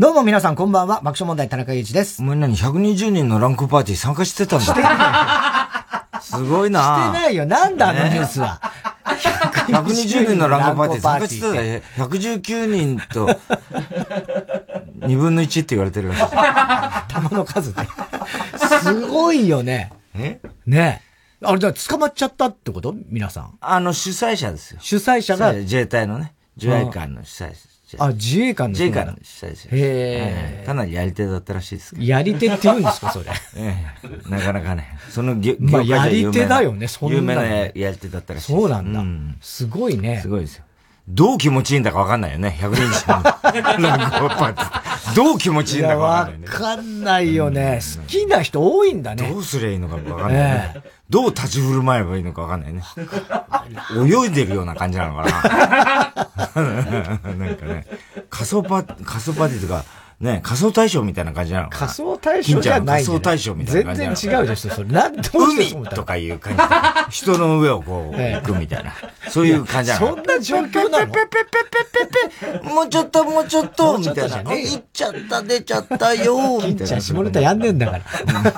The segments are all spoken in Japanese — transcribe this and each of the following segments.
どうも皆さんこんばんは、爆笑問題田中裕一です。お前何、120人のランクパーティー参加してたんだしてないすごいなしてないよ。なんだあのニュースは。120人のランクパーティー参加してたよ。119人と、2分の1って言われてる。玉の数ね。すごいよね。え？ねあれ、じゃ捕まっちゃったってこと？皆さん。あの、主催者ですよ。主催者が。自衛隊のね。自衛官の主催者。あ、自衛官の自衛官の主催者。へえ。かなりやり手だったらしいですやり手って言うんですか、それ？ええ。なかなかね。その業まあ、やり手だよね、そんな。有名なやり手だったらしいそうなんだ。すごいね。すごいですよ。どう気持ちいいんだかわかんないよね、100人 どう気持ちいいんだかわかんない、ね。わかんないよね。好きな人多いんだね。どうすりゃいいのかわかんない、ね。どう立ち振る舞えばいいのかわかんないね。泳いでるような感じなのかな。なんかね、仮想パ、仮想パーティーとか、ね、仮想大賞みたいな感じなの仮想大賞じゃない、仮想大賞みたいな感じ全然違うでしょ、それ。なんと海と。かいう感じ。人の上をこう、行くみたいな。そういう感じなの。そんな状況なの。ペペペペペペペもうちょっと、もうちょっと、みたいな。行っちゃった、出ちゃったよ、みたいな。下ネタやんねえんだから。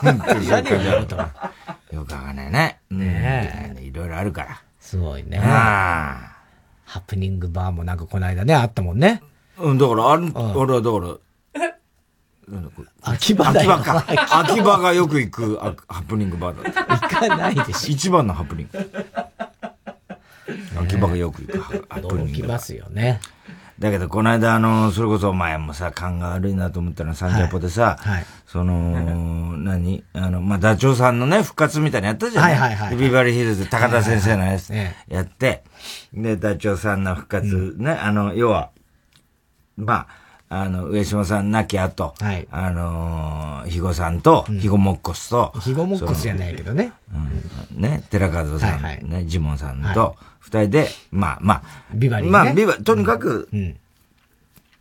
何をやると。よくわかん。ないね。ねえ。いろいろあるから。すごいね。ハプニングバーもなん。かこの間ね、あったもん。ね。うん、だから、ある、俺はだから、秋葉だ秋葉か。秋葉。がよく行くハプニングバーだった。行かないでしょ。一番のハプニング。秋葉がよく行くハプニング。行きますよね。だけど、この間、あの、それこそ前もさ、勘が悪いなと思ったら、サンジャポでさ、はい、その、何あの、まあ、ダチョウさんのね、復活みたいなやったじゃない？はいはいはい、ビバリーヒルズ、高田先生のやつ、やって、で、ダチョウさんの復活、ね、あの、要は、まあ、あの、上島さん亡き後、はい、あのー、肥後さんと、肥後もっこすと、肥後もっこすじゃないけどね。うん、ね、寺門さん、はいはい、ね、ジモンさんと、二人で、まあまあ、ビバリー、ね、まあ、ビバとにかく、うん、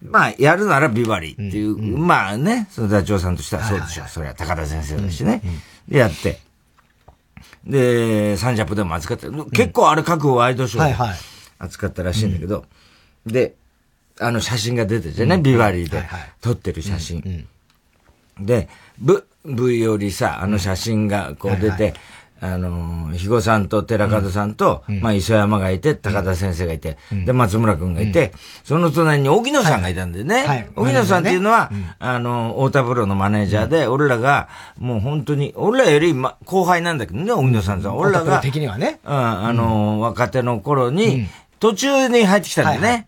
まあ、やるならビバリーっていう、うん、まあね、そのダチョウさんとしてはそうでしょ。それは高田先生だしね。で、やって。で、サンジャポでも扱って、結構あれ各ワイドショーで扱ったらしいんだけど、で、あの写真が出ててね、ビバリーで撮ってる写真。で、V、V よりさ、あの写真がこう出て、あの、肥後さんと寺門さんと、まあ、磯山がいて、高田先生がいて、で、松村くんがいて、その隣に荻野さんがいたんでね。荻野さんっていうのは、あの、太田プロのマネージャーで、俺らが、もう本当に、俺らより、ま、後輩なんだけどね、荻野さんさん。俺らが、的にはね。うん、あの、若手の頃に、途中に入ってきたんだよね。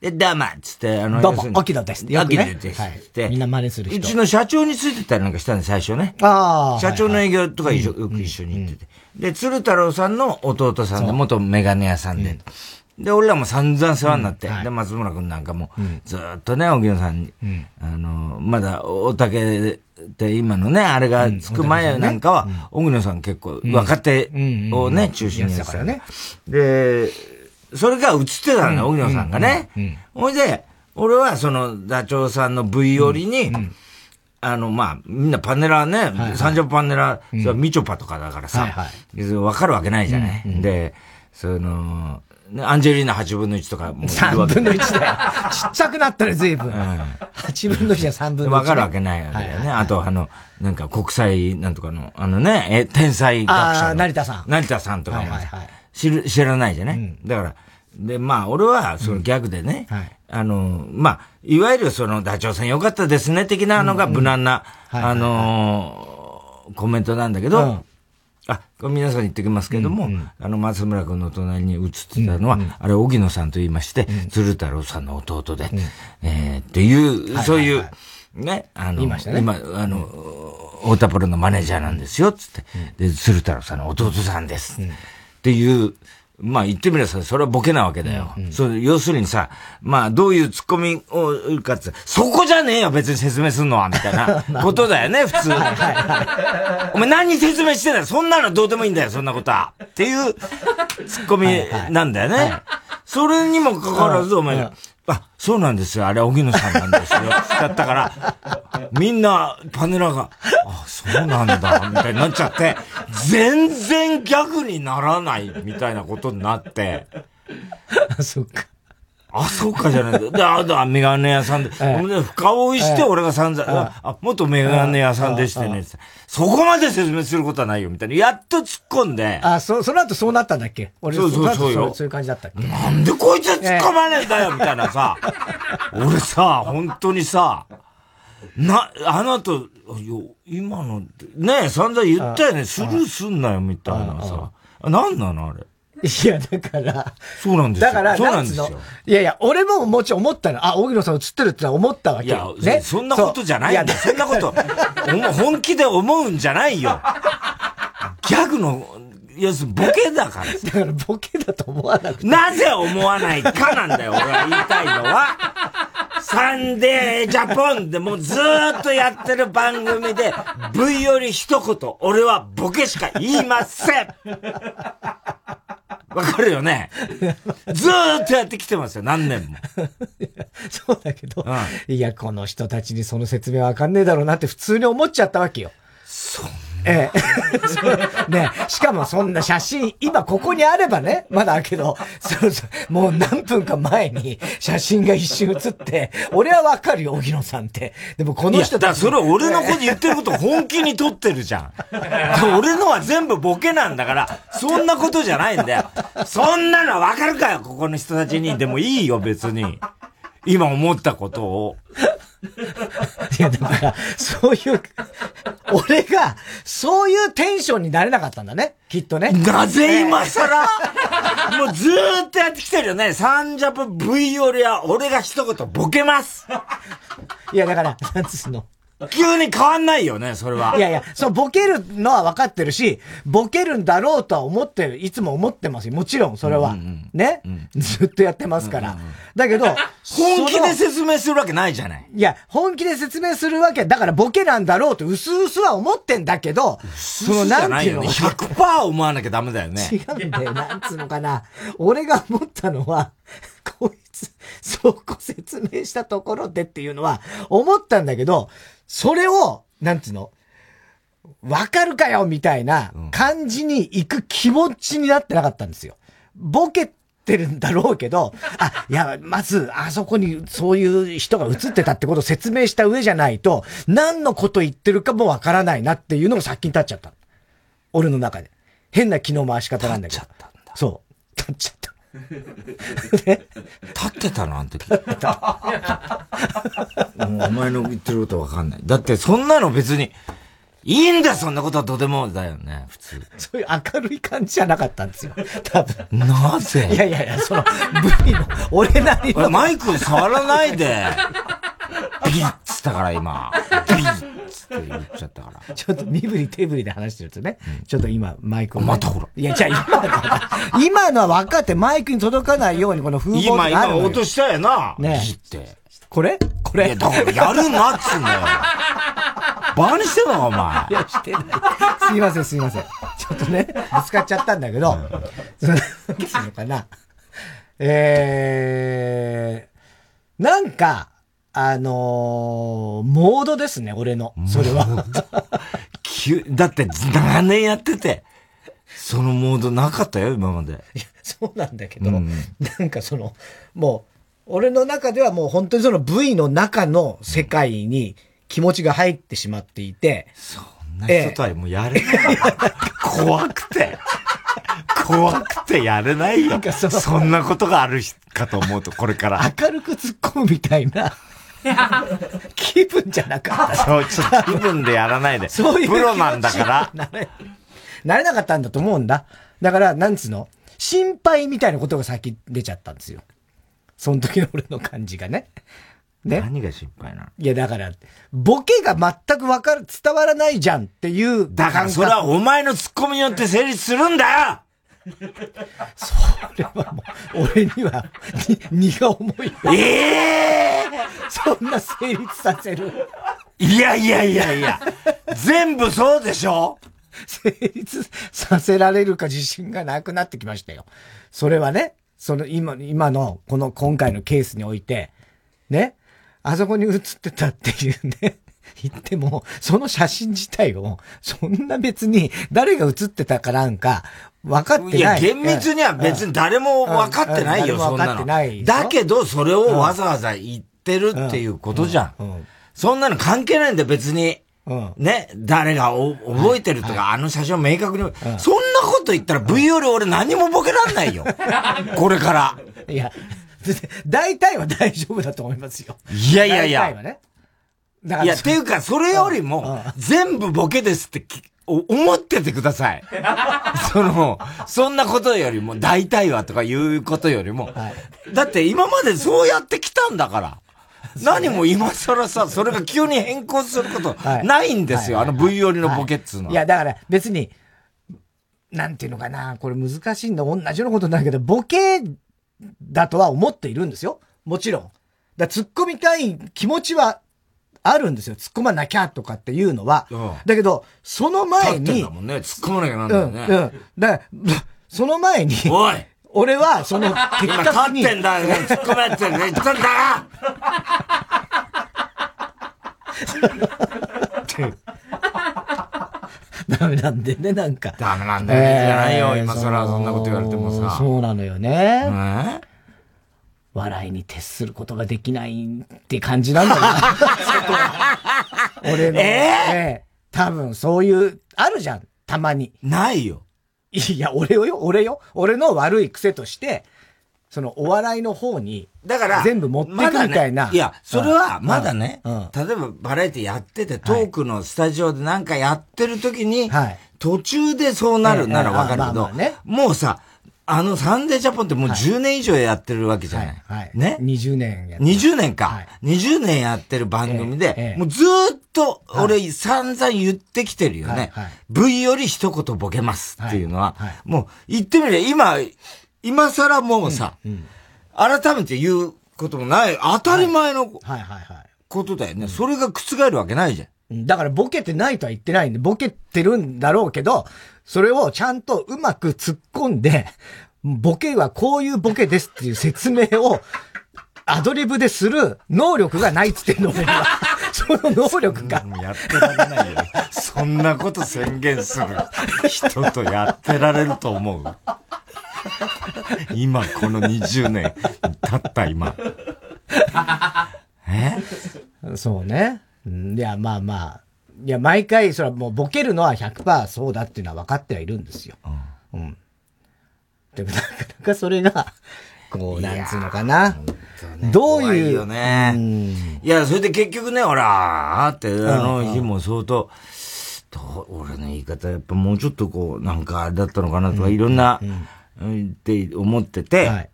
で、どうもつって、あの、どうも、沖野です。沖野です。はい。みんな真似する人。うちの社長についてたりなんかしたんで、最初ね。ああ。社長の営業とかよく一緒に行ってて。で、鶴太郎さんの弟さんで、元メガネ屋さんで。で、俺らも散々世話になって、で、松村くんなんかも、ずっとね、沖野さんに、あの、まだ、お竹で今のね、あれがつく前なんかは、沖野さん結構、若手をね、中心にやってたね。で、それが映ってたんだ、荻野さんがね。ほいで、俺はその、ダチョウさんの V 寄りに、あの、まあ、みんなパネラーね、三条パネラー、みちょぱとかだからさ、わかるわけないじゃない。で、その、アンジェリーナ8分の1とかもう。3分の1だよ。ちっちゃくなったね、随分。うん、8分の1は3分の1。わかるわけないわけだよね。あと、あの、なんか国際なんとかの、あのね、え、天才学者。あ成田さん。成田さんとかも。はいはい知る、知らないじゃない、うん、だから、で、まあ、俺は、そのギャグでね、うんはい、あの、まあ、いわゆるその、ダチョウさんよかったですね、的なのが無難な、あのー、コメントなんだけど、うん、あ、これ皆さんに言ってきますけども、うんうん、あの、松村君の隣に映ってたのは、うんうん、あれ、荻野さんと言いまして、鶴太郎さんの弟で、うん、えー、っていう、そういう、ね、あの、ね、今、あの、太田プロのマネージャーなんですよ、つって。で、鶴太郎さんの弟さんです。っていう、まあ言ってみればさ、それはボケなわけだよ。うんうん、そう要するにさ、まあどういうツッコミをかって、そこじゃねえよ別に説明すんのは、みたいな ことだよね、普通。お前何説明してんだよそんなのどうでもいいんだよ、そんなことは。っていうツッコミなんだよね。はいはいはいそれにもかかわらず、お前、あ、そうなんですよ。あれ、荻野さんなんですよ。だったから、みんな、パネラが、あ、そうなんだ、みたいになっちゃって、全然ギャグにならない、みたいなことになって。あ、そっか。あ、そうかじゃないんだ。で、あ、だ、メガネ屋さんで、ええ、深追いして俺が散々、ええ、あ、元メガネ屋さんでしてね、そこまで説明することはないよ、みたいな。やっと突っ込んで。あ、そ、その後そうなったんだっけ？俺そうそうそうよ。そういう感じだったっけ？なんでこいつは突っ込まねえんだよ、みたいなさ。俺さ、本当にさ、な、あの後、今の、ねえ、散々言ったよね、スルーすんなよ、みたいなさ。なんなのあれ？いや、だから。そうなんですよ。だから、そうなんですよ。いやいや、俺ももちろん思ったの。あ、荻野さん映ってるって思ったわけ。いや、ね、そんなことじゃないんだ。そんなこと、本気で思うんじゃないよ。ギャグの、要するにボケだから。だからボケだと思わなくて。なぜ思わないかなんだよ、俺は言いたいのは。サンデージャポンでもうずーっとやってる番組で、V より一言、俺はボケしか言いませんわかるよね。ずーっとやってきてますよ、何年も。そうだけど、うん、いや、この人たちにその説明わかんねえだろうなって普通に思っちゃったわけよ。そんええ。ねしかもそんな写真、今ここにあればね、まだあるけど、そうそう、もう何分か前に写真が一瞬写って、俺はわかるよ、荻野さんって。でもこの人だそれ俺のこと言ってること本気に撮ってるじゃん。俺のは全部ボケなんだから、そんなことじゃないんだよ。そんなのわかるかよ、ここの人たちに。でもいいよ、別に。今思ったことを。いや、だから、そういう、俺が、そういうテンションになれなかったんだね。きっとね。なぜ今更？もうずーっとやってきてるよね。サンジャポ V よりは俺が一言ボケます。いや、だから、なんつうの？急に変わんないよね、それは。いやいや、そう、ボケるのは分かってるし、ボケるんだろうとは思ってる、いつも思ってますよ。もちろん、それは。うんうん、ね、うん、ずっとやってますから。うんうん、だけど、本気で説明するわけないじゃない。いや、本気で説明するわけ、だからボケなんだろうと、うすうすは思ってんだけど、その、なんていうの ?100% 思わなきゃダメだよね。違うんだよ、なんつうのかな。俺が思ったのは、こいつ、そこ説明したところでっていうのは、思ったんだけど、それを、なんつうの、わかるかよみたいな感じに行く気持ちになってなかったんですよ。ボケてるんだろうけど、あ、いや、まず、あそこにそういう人が映ってたってことを説明した上じゃないと、何のこと言ってるかもわからないなっていうのが先に立っちゃった。俺の中で。変な気の回し方なんだけど。立っちゃったんだ。そう。立っちゃった。立ってたのあの時。もうお前の言ってることわかんない。だってそんなの別に、いいんだそんなことはとてもだよね、普通。そういう明るい感じじゃなかったんですよ。多分。なぜ？いやいやいや、その、V の、俺なりの。マイク触らないで。ビッつったから今。ビッって言っちゃったから。ちょっと身振り手振りで話してるとね、うん、ちょっと今マイクを、ね。またほら。いや、じゃあ今の、今のは分かってマイクに届かないようにこの風貌がある今、今落としたよな。ね切って。これ？これ？いや、だからやるなっつうんだよ。バカにしてんのか、お前。いや、してない。すいません、すいません。ちょっとね、ぶつかっちゃったんだけど、その、のかな。えー、なんか、あのー、モードですね、俺の。それは。だって、長年やってて、そのモードなかったよ、今まで。いや、そうなんだけど、うん、なんかその、もう、俺の中ではもう本当にその V の中の世界に気持ちが入ってしまっていて。そんな人とはもうやれない。怖くて。怖くてやれないよ。そそんなことがあるかと思うと、これから。明るく突っ込むみたいな。気分じゃなかった。そう、ちょっと気分でやらないで。そういうプロなんだから。なれ、なれなかったんだと思うんだ。だから、なんつうの？心配みたいなことが先出ちゃったんですよ。その時の俺の感じがね。ね。何が心配なの？いや、だから、ボケが全くわかる、伝わらないじゃんっていう。だからそれはお前のツッコミによって成立するんだよそれはもう、俺には、荷が重い。ええー、そんな成立させる。いやいやいやいや、全部そうでしょ？成立させられるか自信がなくなってきましたよ。それはね。その今、今の、この今回のケースにおいて、ね、あそこに映ってたっていうね、言っても、その写真自体を、そんな別に誰が写ってたかなんか、分かってない。いや、厳密には別に誰も分かってないよ、そんなの。だけど、それをわざわざ言ってるっていうことじゃん。そんなの関係ないんだよ、別に。ね、誰が覚えてるとか、あの写真を明確に、そんなこと言ったら V より俺何もボケらんないよ。これから。いや、大体は大丈夫だと思いますよ。いやいやいや。大体はね。いや、っていうか、それよりも、全部ボケですって思っててください。その、そんなことよりも、大体はとかいうことよりも、はい、だって今までそうやってきたんだから。何も今更さ、それが急に変更することないんですよ、あの V 寄りのボケっつうのは。いや、だから別に、なんていうのかな、これ難しいんだ、同じようなことになるけど、ボケだとは思っているんですよ。もちろん。だ突っ込みたい気持ちはあるんですよ。突っ込まなきゃとかっていうのは。うん、だけど、その前に。だもんね。突っ込まなきゃなんだよね。うん。うん。だその前に。おい俺は、その、結果立ってんだよ、突っ込めって言ったんだダメなんでね、なんか。ダメなんだよ、えー、じゃないよ、今更そんなこと言われてもさ。そうなのよね。え笑いに徹することができないって感じなんだよな。俺の。えー、えー、多分そういう、あるじゃん、たまに。ないよ。いや、俺よ、俺よ。俺の悪い癖として、そのお笑いの方に、だから、全部持っていくみたいな。ね、いや、それはまだね、うん、例えばバラエティやってて、トークのスタジオでなんかやってる時に、はい、途中でそうなるならわかるけど、もうさ、あのサンデージャポンってもう10年以上やってるわけじゃない。はい。はい、ね ?20 年やってる。20年か。はい、20年やってる番組で、ええ、もうずっと俺散々言ってきてるよね。はいはい、V より一言ボケますっていうのは、はいはい、もう言ってみれば今、今更もうさ、うんうん、改めて言うこともない、当たり前のことだよね。それが覆るわけないじゃん。だからボケてないとは言ってないんで、ボケてるんだろうけど、それをちゃんとうまく突っ込んで、ボケはこういうボケですっていう説明を、アドリブでする能力がないっつってんの、俺は。その能力が。やってられないよ。そんなこと宣言する人とやってられると思う。今、この20年経った今。え？そうね。いや、まあまあ、いや、毎回、それはもうボケるのは100%そうだっていうのは分かってはいるんですよ。うん。うん。でもなかなかそれが、こう、なんつうのかな。ね、どういう。いよね、うん。いや、それで結局ね、ほら、あって、あの日も相当、どう俺の言い方、やっぱもうちょっとこう、なんかあれだったのかなとか、いろんな、って思ってて、はい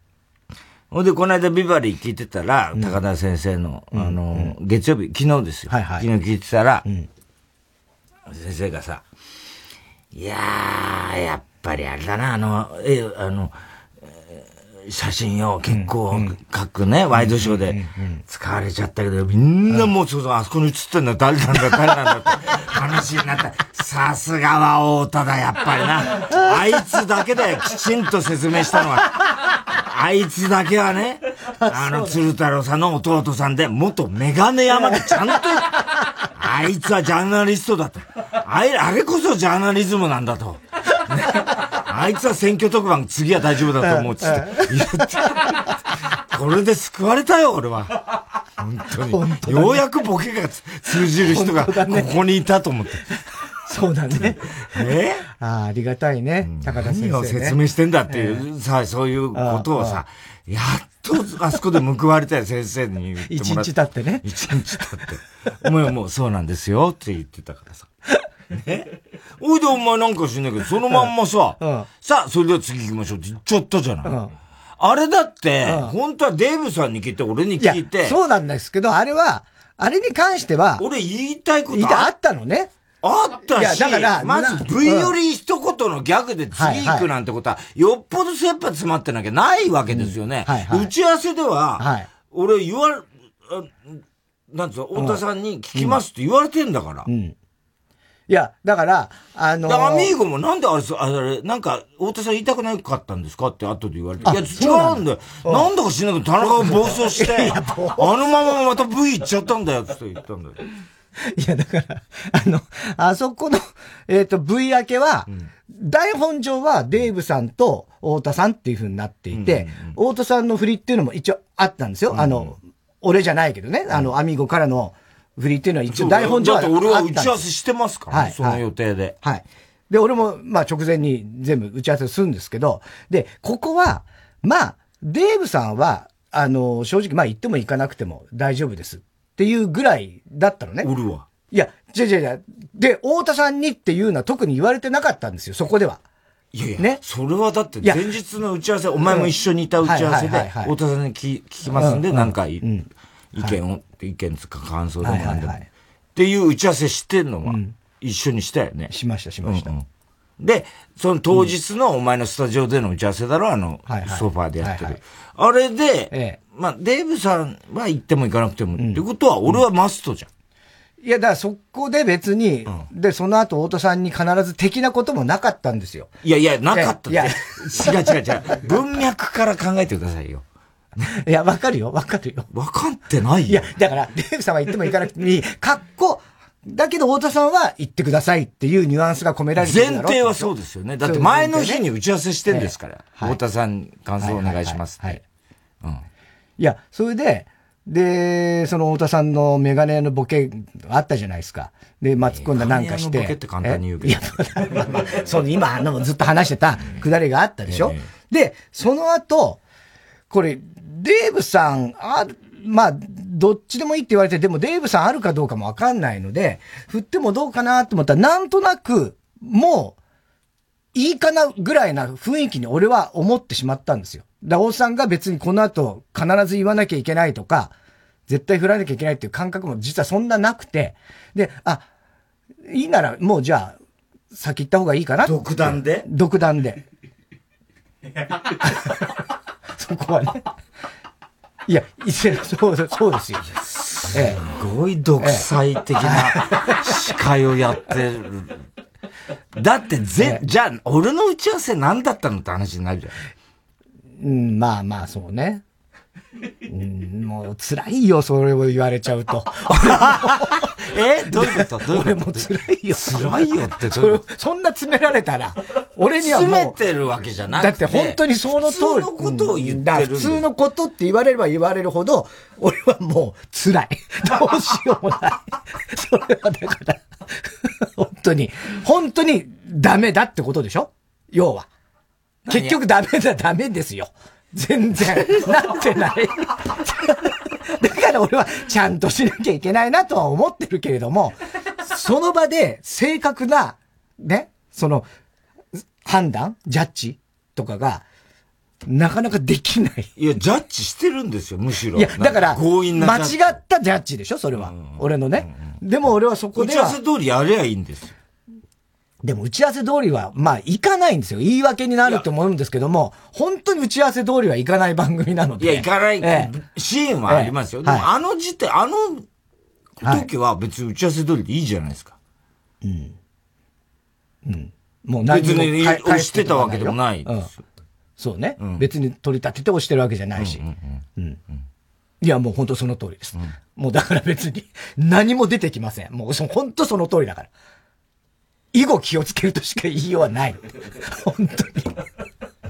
ほんで、この間ビバリー聞いてたら、高田先生の、あの、月曜日、昨日ですよ。はいはい、昨日聞いてたら、先生がさ、いやー、やっぱりあれだな、あの、え、あの、写真を結構書くね、ワイドショーで使われちゃったけど、みんなもうそうそう、あそこに写ってんの誰なんだ、誰なんだって 話になった。さすがは太田だ、やっぱりな。あいつだけだよ、きちんと説明したのは。あいつだけはね、あの、鶴太郎さんの弟さんで、元メガネ山でちゃんと、あいつはジャーナリストだと。あれ、あれこそジャーナリズムなんだと。ね、あいつは選挙特番次は大丈夫だと思うっつって言って。これで救われたよ、俺は。本当に。ようやくボケが通じる人がここにいたと思って。そうだね。え？ああ、ありがたいね。高田先生、ね。何を説明してんだっていう、さ、そういうことをさ、やっとあそこで報われたよ、先生に言って一日経ってね。一日経って。もう、もう、そうなんですよって言ってたからさ。ね。おいでお前なんか知んないけど、そのまんまさ、うん、さあ、それでは次行きましょうって言っちゃったじゃない。うんあれだって、うん、本当はデーブさんに聞いて、俺に聞いて。そうなんですけど、あれは、あれに関しては。俺言いたいことあったのね。あったし、だからまず V より一言のギャグで次行くなんてことは、よっぽど切羽詰まってなきゃないわけですよね。打ち合わせでは、俺言わ、なんつうの、太田さんに聞きますって言われてんだから。いや、だから、あのー、アミーゴもなんであれ、あれ、なんか、太田さん言いたくなかったんですか？って後で言われて。いや、違うんだよ。なんだか知んないけど、田中が 暴走して、あのまままた V 行っちゃったんだよって言ったんだよ。いや、だから、あの、あそこの、えっ、ー、と、V 明けは、うん、台本上はデーブさんと太田さんっていう風になっていて、うんうんうん、太田さんの振りっていうのも一応あったんですよ。うんうん、あの、俺じゃないけどね、あの、アミーゴからの振りっていうのは一応台本上はだって俺は打ち合わせしてますから、ね、はい、その予定で。はい。で、俺も、まあ直前に全部打ち合わせするんですけど、で、ここは、まあ、デーブさんは、あの、正直、まあ言っても行かなくても大丈夫ですっていうぐらいだったのね。俺は。いや、じゃじゃじゃで、太田さんにっていうのは特に言われてなかったんですよ、そこでは。いやいや、ね。それはだって前日の打ち合わせ、お前も一緒にいた打ち合わせで、太田さんに聞きますんで、何回、意見を、意見つか感想でも何でも。っていう打ち合わせしてんのは、一緒にしたよね。しました、しました。で、その当日のお前のスタジオでの打ち合わせだろ、あの、ソファーでやってる。あれで、まあ、デーブさんは行っても行かなくても、ってことは、俺はマストじゃん。いや、だからそこで別に、うん、で、その後、太田さんに必ず的なこともなかったんですよ。いやいや、なかったいや、違う違う違う。文脈から考えてくださいよ。いや、わかるよ、わかるよ。わかってないよ。いや、だから、デーブさんは言っても行かなくていい。かっこ、だけど、太田さんは言ってくださいっていうニュアンスが込められてる前提はそうですよね。だって前の日に打ち合わせしてんですから。太田さん、感想お願いします。はい。うん。いや、それで、で、その太田さんのメガネのボケあったじゃないですか。で、まあ、突っ込んだなんかして。ボケって簡単に言うけど。いや、まあまあ、そう、今、あの、ずっと話してたくだりがあったでしょ、えー、で、その後、これ、デーブさん、あ、まあ、どっちでもいいって言われて、でもデーブさんあるかどうかもわかんないので、振ってもどうかなと思ったら、なんとなく、もう、いいかなぐらいな雰囲気に俺は思ってしまったんですよ。だ大さんが別にこの後必ず言わなきゃいけないとか、絶対振らなきゃいけないっていう感覚も実はそんななくて、で、あ、いいならもうじゃあ、先行った方がいいかな独断で？独断で。そこはね。いや、そう、そうですよ。すごい独裁的な司会をやってる。だってぜ、じゃあ、俺の打ち合わせ何だったのって話になるじゃん。うん、まあまあ、そうね。うん、もう辛いよ、それを言われちゃうと。えどういうこと？どういうこと？俺も辛いよ。辛いよってそそんな詰められたら、俺にはもう。詰めてるわけじゃなくて。だって本当にその通り。普通のことを言ってる、普通のことって言われれば言われるほど、俺はもう辛い。どうしようもない。それはだから、本当に、本当にダメだってことでしょ？要は。結局ダメだ、ダメですよ。全然、なってない。だから俺はちゃんとしなきゃいけないなとは思ってるけれども、その場で正確な、ね、その、判断ジャッジとかが、なかなかできない。いや、ジャッジしてるんですよ、むしろ。いや、だから、強引な間違ったジャッジでしょ、それは。俺のね。でも俺はそこでは。打ち合わせ通りやりゃいいんですよ。でも打ち合わせ通りは、まあ、いかないんですよ。言い訳になると思うんですけども、本当に打ち合わせ通りはいかない番組なので。いや、いかない、ええ、シーンはありますよ。え、でも、あの時点、あの時は別に打ち合わせ通りでいいじゃないですか。うん。うん。もう何別に押してたわけでもないうん、そうね、うん、別に取り立てて押してるわけじゃないし。うんうんうんいや、もう本当その通りです。うん、もうだから別に何も出てきません。もう本当その通りだから。以後気をつけるとしか言いようはない。本当に。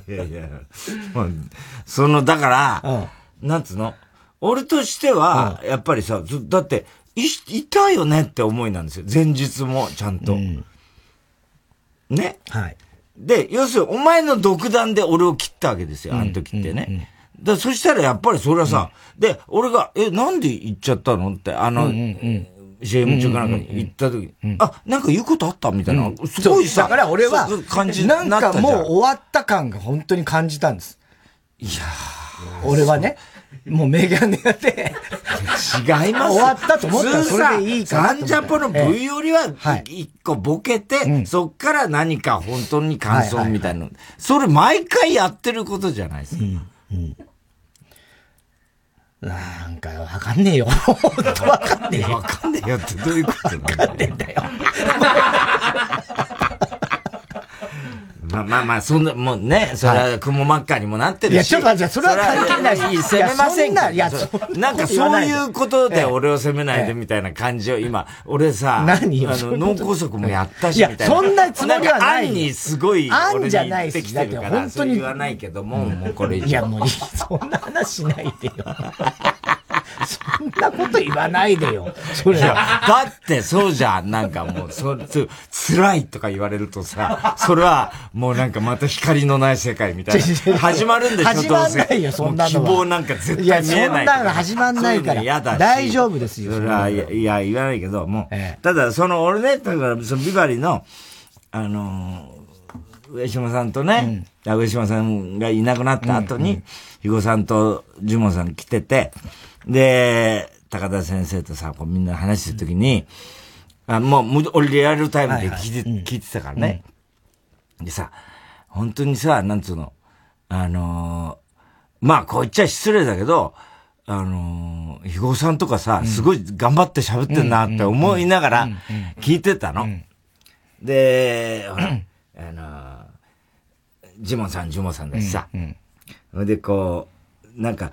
いやいや、まあ、その、だから、うん、なんつうの？俺としては、やっぱりさ、だって、い、いたよねって思いなんですよ。前日も、ちゃんと。うん、ね？はい。で、要するに、お前の独断で俺を切ったわけですよ、あの時ってね。うんうんうんだそしたらやっぱりそれはさ、うん、で、俺が、え、なんで行っちゃったのって、あの、うんうんうん、CM 中かなんかに行った時に、あ、なんか言うことあったみたいな、すごいさ、だから俺は、感じなんかもう終わった感が本当に感じたんです。いや俺はね、もうメガネで。違います。終わったと思ったらそれでいいかなサンジャポの V よりは、一個ボケて、そっから何か本当に感想みたいな。それ毎回やってることじゃないですか。うんなんか、わかんねえよ。わかんねえよ。わかんねえよってどういうことなんだよ。わかんねえんだよ。まあまあまあ、そんな、もうね、それは雲真っ赤にもなってるし。いや、ちょっと待って、それは関係ないし。責めませんいや、なんかそういうことで俺を責めないでみたいな感じを今、俺さ、何あの、脳梗塞もやったし、みたいな。そんなつもりはない。案にすごい、俺に言ってきてるから、本当に言わないけども、もうこれ以上。いや、もう、そんな話しないでよ。そんなこと言わないでよ。それは。だってそうじゃん。なんかもう、そ、つ、辛いとか言われるとさ、それはもうなんかまた光のない世界みたいな。始まるんでしょ、始まんないよ、そんなの希望なんか絶対見えない。いや、そんなの始まんないから。嫌だ大丈夫ですよ。それは、いや、いや言わないけど、もう、ただその俺ね、だからそのビバリの、あの上島さんとね、上島さんがいなくなった後に、肥後さんとジモンさん来てて、で、高田先生とさ、こうみんな話してるときに、あもう、俺リアルタイムで聞いて、聞いてたからね。でさ、本当にさ、なんつうの、あのー、まあ、こう言っちゃ失礼だけど、あのー、肥後さんとかさ、すごい頑張って喋ってんなって思いながら聞いてたの。で、ほら、あのー、ジモンさん、ジモンさんだしさ。で、こう、なんか、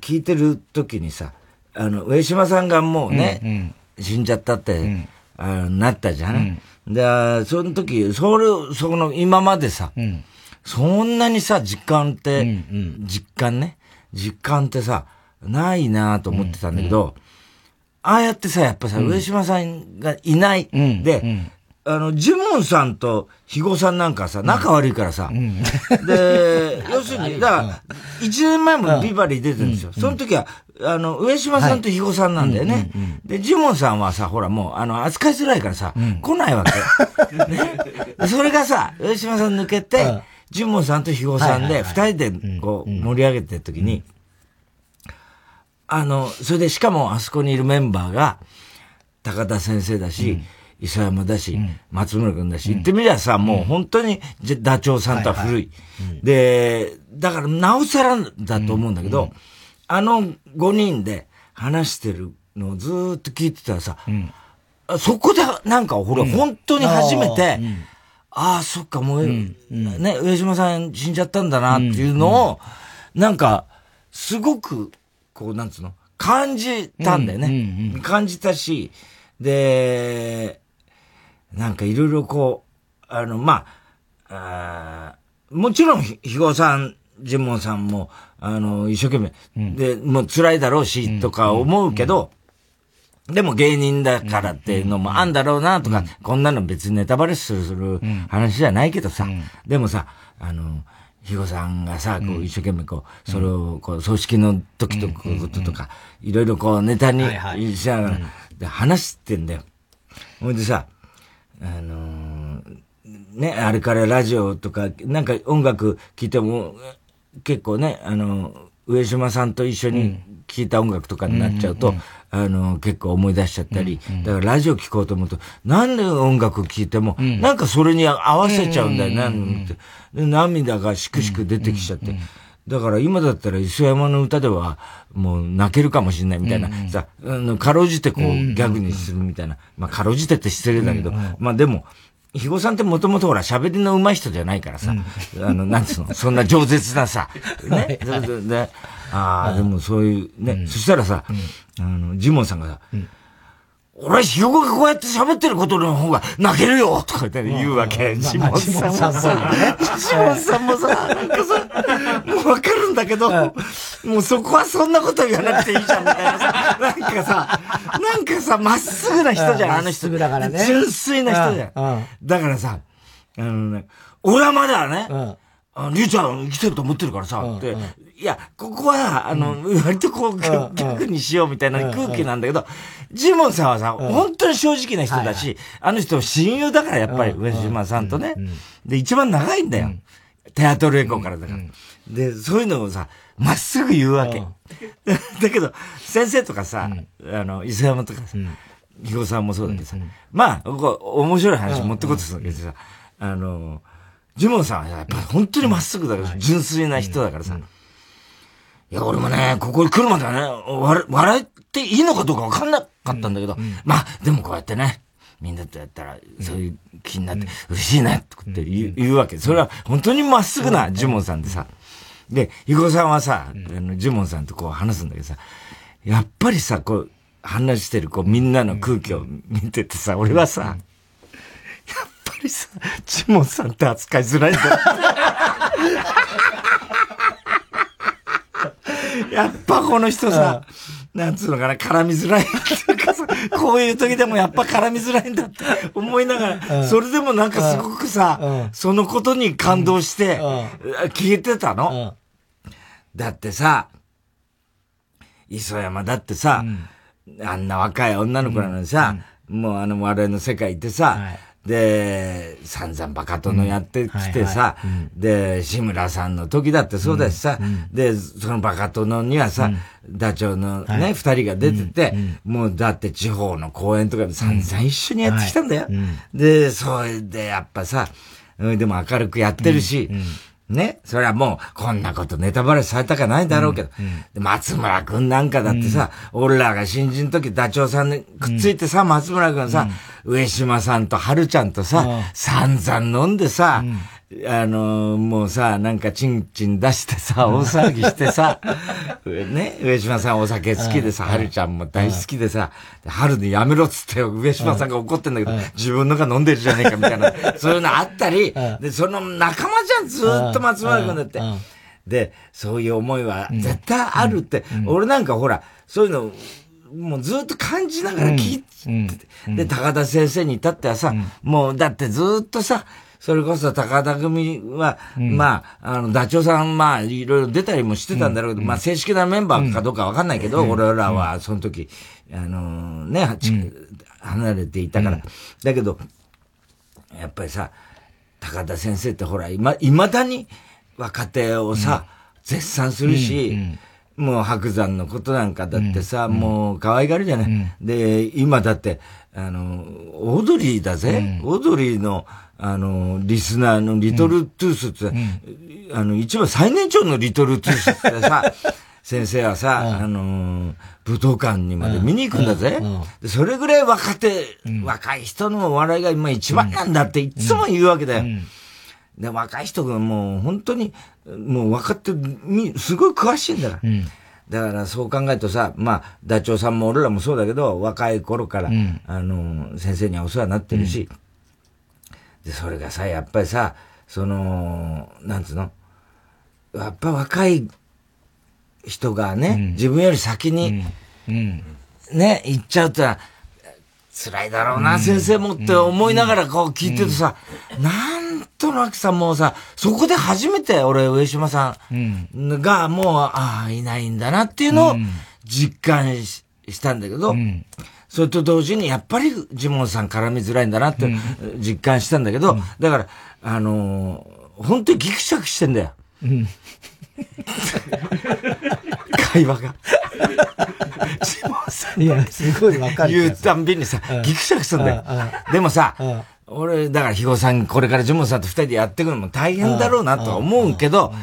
聞いてる時にさ、あの、上島さんがもうね、うんうん、死んじゃったって、うん、あなったじゃん。うん、で、その時、それ、その、今までさ、うん、そんなにさ、実感って、うんうん、実感ね、実感ってさ、ないなと思ってたんだけど、うんうん、ああやってさ、やっぱさ、上島さんがいない、で、あの、ジモンさんと肥後さんなんかさ、仲悪いからさ、うん、で、要するに、だから、1年前もビバリー出てるんですよ。その時は、あの、上島さんと肥後さんなんだよね。で、ジモンさんはさ、ほらもう、あの、扱いづらいからさ、来ないわけ。ね。それがさ、上島さん抜けて、ジモンさんと肥後さんで、二人でこう、盛り上げてる時に、あの、それでしかもあそこにいるメンバーが、高田先生だし、磯山だし、松村君だし、言ってみりゃさ、もう本当に、ダチョウさんとは古い。で、だからなおさらだと思うんだけど、あの5人で話してるのをずっと聞いてたらさ、そこでなんか俺本当に初めて、ああ、そっか、もう、ね、上島さん死んじゃったんだなっていうのを、なんか、すごく、こう、なんつうの、感じたんだよね。感じたし、で、なんかいろいろこう、あの、まあ、あもちろん、肥後さん、ジモンさんも、あの、一生懸命、うん、で、もう辛いだろうし、とか思うけど、でも芸人だからっていうのもあんだろうなとか、こんなの別にネタバレするする話じゃないけどさ、でもさ、あの、肥後さんがさ、こう一生懸命こう、それをこう、葬式の時とか、こととか、いろいろこうネタにしながら、で話してんだよ。ほいでさ、あのー、ね、あれからラジオとか、なんか音楽聴いても、結構ね、あの、上島さんと一緒に聴いた音楽とかになっちゃうと、うんあの、結構思い出しちゃったり、うんうん、だからラジオ聴こうと思うと、なんで音楽聴いても、うん、なんかそれに合わせちゃうんだよな、うん、で涙がしくしく出てきちゃって。だから今だったら磯山の歌ではもう泣けるかもしれないみたいな、うんうん、さ、あの、かろうじてこうギャグにするみたいな。まあかろうじてって失礼だけど、うんうん、まあでも、肥後さんってもともとほら喋りの上手い人じゃないからさ、うん、あの、なんつうの、そんな饒舌なさ、ね。で、ああ、でもそういうね、うん、そしたらさ、あの、ジモンさんがさ、俺はひよこがこうやって喋ってることの方が泣けるよとか言うわけ。ジモンさんもさ、ジモンさんもさ、なんかさ、もうわかるんだけど、もうそこはそんなこと言わなくていいじゃんみたいなさ、なんかさ、なんかさ、まっすぐな人じゃん、あの人。だからね。純粋な人じゃん。だからさ、あのね、俺はまだね、あ、りゅうちゃん生きてると思ってるからさ、って、いや、ここは、あの、割とこう、逆にしようみたいな空気なんだけど、ジモンさんはさ、本当に正直な人だし、あの人親友だからやっぱり上島さんとね。で、一番長いんだよ。テアトルエコーからだから。で、そういうのをさ、まっすぐ言うわけ。だけど、先生とかさ、あの、磯山とかさ、肥後さんもそうだけどさ、まあ、面白い話持ってこうとするわけでさ、あの、ジモンさんはやっぱり本当にまっすぐだから、純粋な人だからさ、いや、俺もね、ここに来るまではね、笑、笑っていいのかどうかわかんなかったんだけど、うんうん、まあ、でもこうやってね、みんなとやったら、そういう気になって、嬉しいねとかって言う,、わけ。それは本当にまっすぐなジモンさんでさ。で、ヒゴさんはさ、あの、ジモンさんとこう話すんだけどさ、やっぱりさ、こう、話してる、こう、みんなの空気を見ててさ、俺はさ、やっぱりさ、ジモンさんって扱いづらいんだ やっぱこの人さ、なんつうのかな、絡みづらい。っていうかさ、こういう時でもやっぱ絡みづらいんだって思いながら、それでもなんかすごくさ、そのことに感動して、消えてたの。だってさ、磯山だってさ、あんな若い女の子なのにさ、もうあの我々の世界行ってさ、で、散々バカ殿やってきてさ、で、志村さんの時だってそうだしさ、で、そのバカ殿にはさ、ダチョウのね、二、人が出てて、もうだって地方の公演とかで散々一緒にやってきたんだよ。で、それでやっぱさ、でも明るくやってるし、ね。それはもう、こんなことネタバレされたかないだろうけど。うんうん、松村くんなんかだってさ、うん、俺らが新人の時ダチョウさんにくっついてさ、松村くんさ、上島さんと春ちゃんとさ、散々飲んでさ、あのー、もうさ、なんかチンチン出してさ、大騒ぎしてさ、ね、上島さんお酒好きでさ、春ちゃんも大好きでさ、春でやめろっつって上島さんが怒ってんだけど、自分のが飲んでるじゃねえかみたいな、そういうのあったり、で、その仲間じゃん、ずっと松村君だって。で、そういう思いは絶対あるって、俺なんかほら、そういうの、もうずっと感じながら聞いてて、で、高田先生に至ってはさ、もうだってずっとさ、それこそ高田組は、うん、まあ、あの、ダチョウさん、まあ、いろいろ出たりもしてたんだろうけど、うん、まあ、正式なメンバーかどうかわかんないけど、俺らは、その時、あのー、ね、離れていたから。だけど、やっぱりさ、高田先生ってほら、今、未だに若手をさ、絶賛するし、もう白山のことなんかだってさ、もう可愛がるじゃない。で、今だって、あの、オードリーだぜ。オードリーの、あの、リスナーのリトルトゥースって、うん、あの、一番最年長のリトルトゥースってさ、先生はさ、あの武道館にまで見に行くんだぜ。それぐらい若手、若い人の笑いが今一番なんだっていつも言うわけだよ。で、若い人がもう本当に、もう分かって、すごい詳しいんだから。だからそう考えるとさ、まあ、ダチョウさんも俺らもそうだけど、若い頃から、あの、先生にはお世話になってるし、で、それがさ、やっぱりさ、その、なんつうの？やっぱ若い人がね、うん、自分より先に、うん、ね、行っちゃうってのは、辛いだろうな、うん、先生もって思いながらこう聞いてるとさ、なんとなくさ、もうさ、そこで初めて俺、上島さんがもう、ああ、いないんだなっていうのを実感したんだけど、それと同時に、やっぱりジモンさん絡みづらいんだなって実感したんだけど、うん、だから、あのー、本当にギクシャクしてんだよ。うん、会話が。ジモンさん。いや、すごいわかる。言うたんびにさ、ギクシャクすんだよ。でもさ、俺、だから、肥後さん、これからジモンさんと二人でやっていくのも大変だろうなとは思うけど、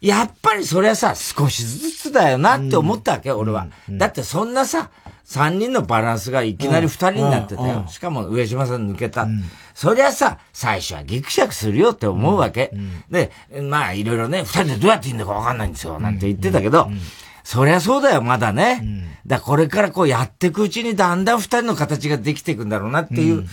やっぱりそれはさ、少しずつだよなって思ったわけ、俺は。だってそんなさ、三人のバランスがいきなり二人になってたよ。しかも上島さん抜けた。そりゃさ、最初はギクシャクするよって思うわけ。で、まあいろいろね、二人でどうやっていいんだかわかんないんですよ、なんて言ってたけど、そりゃそうだよ、まだね。だこれからこうやっていくうちにだんだん二人の形ができていくんだろうなっていう、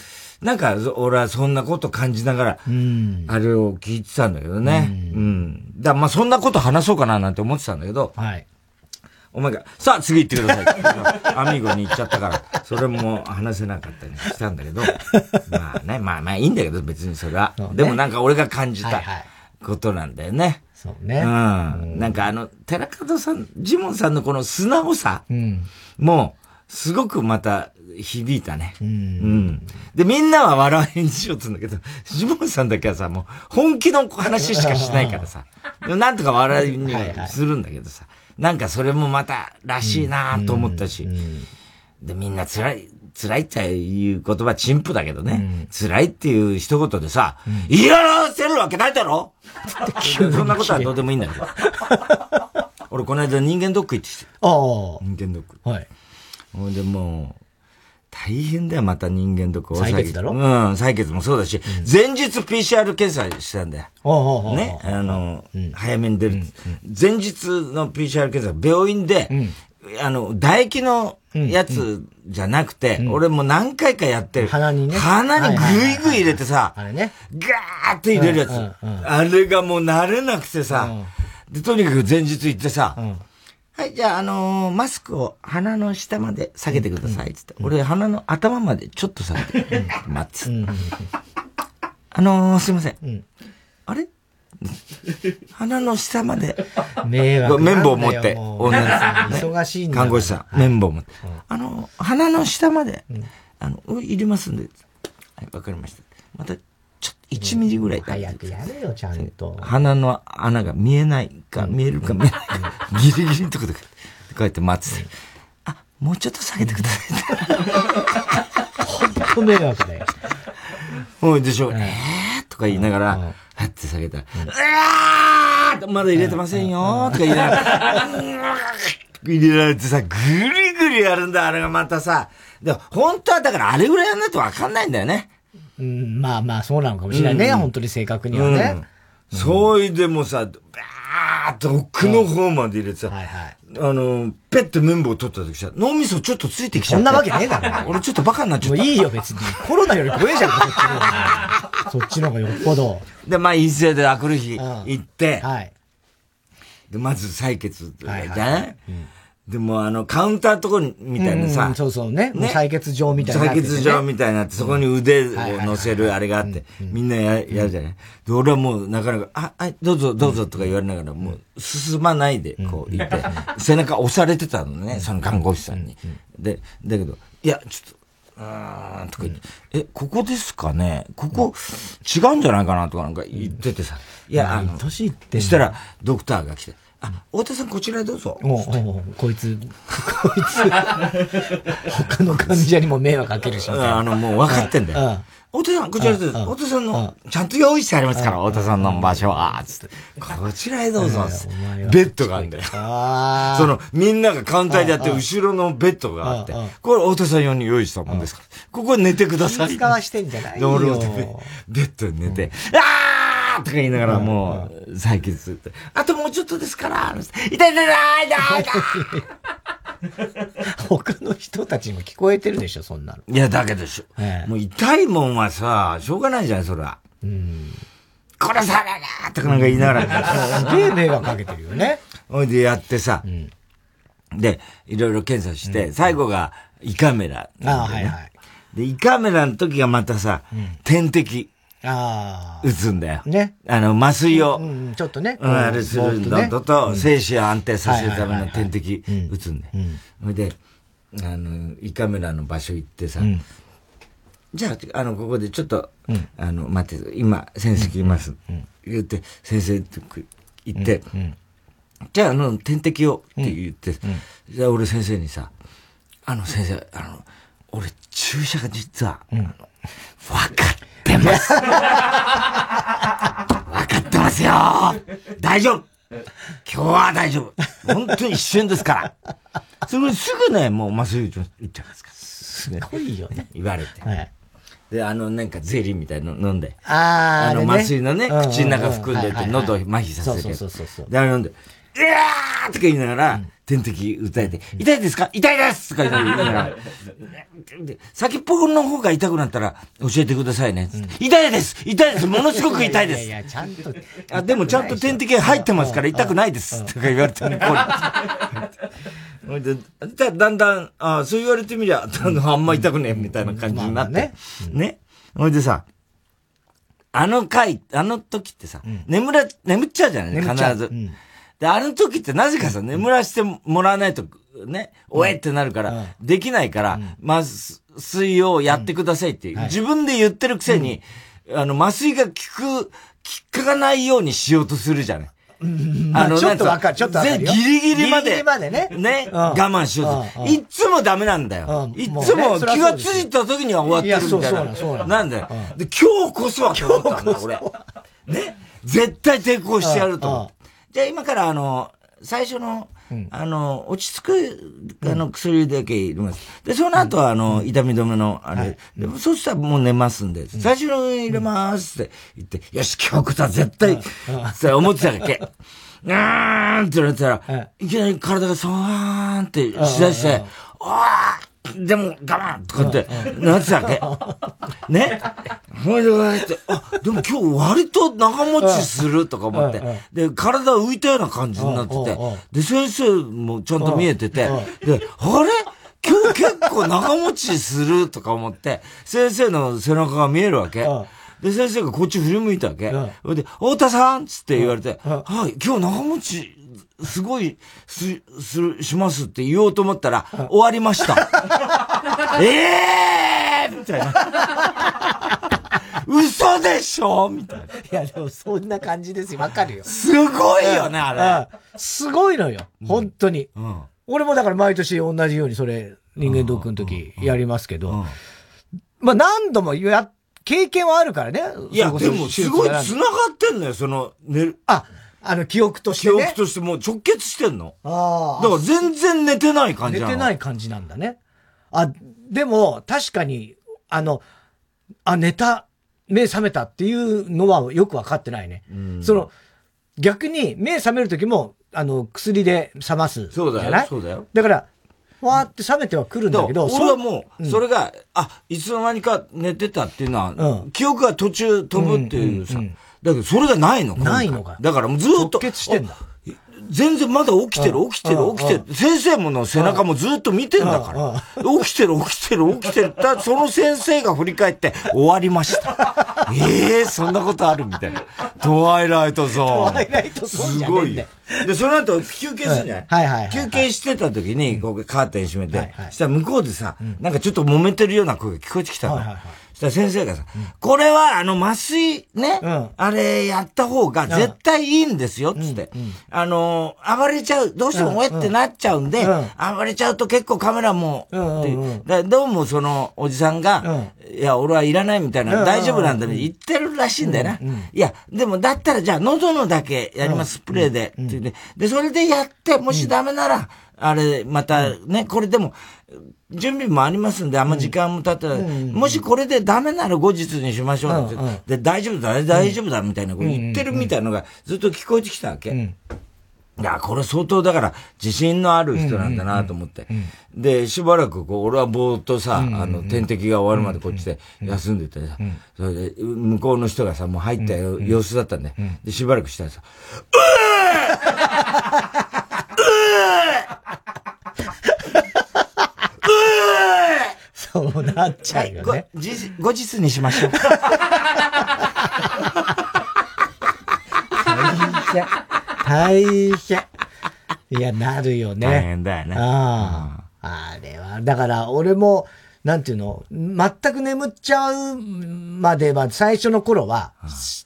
なんか、俺はそんなこと感じながら、あれを聞いてたんだけどね。うん。だまあそんなこと話そうかななんて思ってたんだけど、はい。お前が、さあ次行ってください。アミーゴに行っちゃったから、それも話せなかったりしたんだけど、まあね、まあまあいいんだけど別にそれは。ね、でもなんか俺が感じたことなんだよね。そうね。うん。なんかあの、寺門さん、ジモンさんのこの素直さ、うん、もう、すごくまた響いたね。うん。うん。で、みんなは笑いにしようって言うんだけど、ジモンさんだけはさ、もう本気の話しかしないからさ、なんとか笑いにするんだけどさ、なんかそれもまたらしいなと思ったし、で、みんな辛い、辛いっていう言葉陳腐だけどね、辛いっていう一言でさ、言い表せるわけないだろ？そんなことはどうでもいいんだけど。俺この間人間ドック行ってきて。ああ。人間ドック。はい。ほんでもう、大変だよ、また人間とこう。採血だろ？うん、採血もそうだし、前日 PCR 検査したんだよ。ね、あの、早めに出る。前日の PCR 検査、病院で、あの、唾液のやつじゃなくて、俺も何回かやってる。鼻にね。鼻にグイグイ入れてさ、あれね。ガーって入れるやつ。あれがもう慣れなくてさ、で、とにかく前日行ってさ、はい、じゃあ、あのー、マスクを鼻の下まで下げてください、つって。俺、鼻の頭までちょっと下げて、待って。あのー、すいません。あれ？鼻の下まで。迷惑綿棒持って、女の子。忙しいんだ。看護師さん、綿棒持って。あの、鼻の下まで、あの、入れますんで。はい、わかりました。また、ちょっと1ミリぐらい。早くやれよ、ちゃんと。鼻の穴が見えないか、見えるか見えないか、ギリギリのとこで、こうやって待ってて。あ、もうちょっと下げてください。ほんと迷惑だよ。もうでしょ、えーとか言いながら、はって下げたら、うわーまだ入れてませんよとか言いながら、入れられてさ、ぐりぐりやるんだ、あれがまたさ。で、本当はだからあれぐらいやんないとわかんないんだよね。うん、まあまあそうなのかもしれないね、うん、本当に正確にはね。うん、そいでもさ、バーっと奥の方まで入れてさ、はいはい、あの、ペッて綿棒取った時さ、脳みそちょっとついてきちゃった。そんなわけねえだろ。俺ちょっとバカになっちゃった。もういいよ別に。コロナより怖えじゃん、そっちの方が。そっちの方がよっぽど。で、まあ、一斉であくる日行って、はい。で、まず採血はいはいうんでもあの、カウンターとこみたいなさ、うん、そうそうね。ね採血場みたいな、ね。採血場みたいになって、そこに腕を乗せるあれがあって、みんなややるじゃない？で、俺はもうなかなか、あ、あ、どうぞどうぞとか言われながら、もう進まないで、こう言って、背中押されてたのね、その看護師さんに。で、だけど、いや、ちょっと、うーん、とか言って、え、ここですかね？ここ、違うんじゃないかなとかなんか言っててさ。いや、あの、年いってしたら、ドクターが来て、あ、太田さんこちらへどうぞ。おおこいつ、こいつ、他の患者にも迷惑かけるし。あの、もう分かってんだよ。太田さん、こちらへどうぞ。太田さんの、ちゃんと用意してありますから、太田さんの場所は、つって。こちらへどうぞ。ベッドがあるんだよ。その、みんながカウンターでやって、後ろのベッドがあって、これ太田さん用に用意したもんですから。ここ寝てください。使わしてんじゃないよ。俺ベッドに寝て、あーとか言いながらもう、採血って。あともうちょっとですから、痛い痛い痛い痛い 他の人たちにも聞こえてるでしょ、そんなの。いや、だけどしょ、ええ、もう痛いもんはさ、しょうがないじゃん、そら。うん。殺されなとかなんか言いながら。すげえ迷惑かけてるよね。ほいでやってさ、うん、で、いろいろ検査して、うん、最後が胃カメラ、ね、あはいはい。で、胃カメラの時がまたさ、うん、点滴。ああ。打つんだよ。ね。あの、麻酔を。うん、ちょっとね。うん、あれするんだ。と、精子を安定させるための点滴打つん。だよ。それで、あの、胃カメラの場所行ってさ、じゃあ、あの、ここでちょっと、あの、待って、今、先生来ます。言って、先生って言って、じゃあ、あの、点滴をって言って、じゃあ俺先生にさ、あの先生、あの、俺注射が実は、分かってます。分かってますよ大丈夫今日は大丈夫本当に一瞬ですから。それすぐね、もう麻酔打っちゃうんですかすごいよね。言われて。はい。で、あの、なんかゼリーみたいの飲んで。ああの、麻酔のね、口の中含んでて、喉を麻痺させて。そうそうそうそう。で、あれ飲んで、うわーとか言いながら、点滴打たれて、痛いですか？痛いですとか言いながら、先っぽの方が痛くなったら教えてくださいね。痛いです！痛いです！ものすごく痛いです。いやいや、ちゃんと。あ、でもちゃんと点滴入ってますから痛くないです。とか言われても、これ。で、だんだん、あそう言われてみりゃ、あんま痛くねえみたいな感じになって。ね。ほいでさ、あの回、あの時ってさ、眠ら、眠っちゃうじゃない？必ず。で、あの時ってなぜかさ、眠らせてもらわないと、ね、おえってなるから、できないから、麻酔をやってくださいっていう。自分で言ってるくせに、あの、麻酔が効く、効かないようにしようとするじゃない。あの、ちょっとわかる、ちょっとわかる。ギリギリまで。ギリギリまでね。ね。我慢しようと。いつもダメなんだよ。いつも気がついた時には終わってるみたいな。そうそうなんだよ。で、今日こそは今日こそ俺。ね。絶対抵抗してやると思って。じゃあ今からあの、最初の、あの、落ち着く、あの、薬だけ入れます。で、その後は、あの、痛み止めの、あれ、でも、そしたらもう寝ますんで、最初の入れますって言って、よし、今日こそは絶対、って思ってたわけ。うーんって言われたら、い。きなり体がそわーんってしだして、ああでも我慢とかってなってたわけ。ね。ほいで、あ、でも今日割と長持ちするとか思って。で、体浮いたような感じになってて。で、先生もちゃんと見えてて。で、あれ？今日結構長持ちするとか思って、先生の背中が見えるわけ。で、先生がこっち振り向いたわけ。で、太田さんつって言われて、はい、今日長持ちすごい、す、す、しますって言おうと思ったら、終わりました。え えーみたいな。嘘でしょ？みたいな。いや、でもそんな感じですよ。わかるよ。すごいよね、あれ。すごいのよ。本当に。うん、俺もだから毎年同じようにそれ、人間ドックの時やりますけど、まあ何度もや、経験はあるからね。いや、でもすごい繋がってんのよ、その、ね。あ、あの、記憶としてね。記憶としてもう直結してんの？ああ。だから全然寝てない感じ寝てない感じなんだね。あ、でも、確かに、あの、あ、寝た、目覚めたっていうのはよくわかってないね。その、逆に目覚める時も、あの、薬で覚ますそうだよ。そうだよ。だから、わーって冷めてはくるんだけど、俺はもう、それが、あ、いつの間にか寝てたっていうのは、記憶が途中飛ぶっていうさ、だけど、それがないのないのか。だからもうずっと。結してんだ。全然まだ起きてる、起きてる、起きてる。先生もの背中もずっと見てんだから。起きてる、起きてる、起きてる。だその先生が振り返って終わりました。ええー、そんなことあるみたいな。トワイライトゾーン。トワイライトゾーンすごい。で、その後休憩するじゃない？はいはい休憩してた時に、こうカーテン閉めて、したら向こうでさ、なんかちょっと揉めてるような声が聞こえてきたの。はいはいはいした先生がさ、うん、これはあの麻酔ね、うん、あれやった方が絶対いいんですよ、つって。うん、あの、暴れちゃう、どうしてもおえってなっちゃうんで、暴れちゃうと結構カメラも、でどうもそのおじさんが、いや、俺はいらないみたいな、大丈夫なんだね、言ってるらしいんだよな。いや、でもだったらじゃあ喉のだけやります、スプレーで。で、それでやって、もしダメなら、あれ、またね、これでも、準備もありますんで、あんま時間も経ったら、もしこれでダメなら後日にしましょうって、で、大丈夫だ、大丈夫だ、みたいなこと言ってるみたいなのがずっと聞こえてきたわけ。いや、これ相当だから、自信のある人なんだなと思って。で、しばらくこう、俺はぼーっとさ、あの、点滴が終わるまでこっちで休んでてさ、それで、向こうの人がさ、もう入った様子だったんで、で、しばらくしたらさ、うーそうなっちゃうよね。後日にしましょう。大変。大変。いや、なるよね。大変だよね。ああ。あれは、だから俺も、なんていうの、全く眠っちゃうまでは、最初の頃は、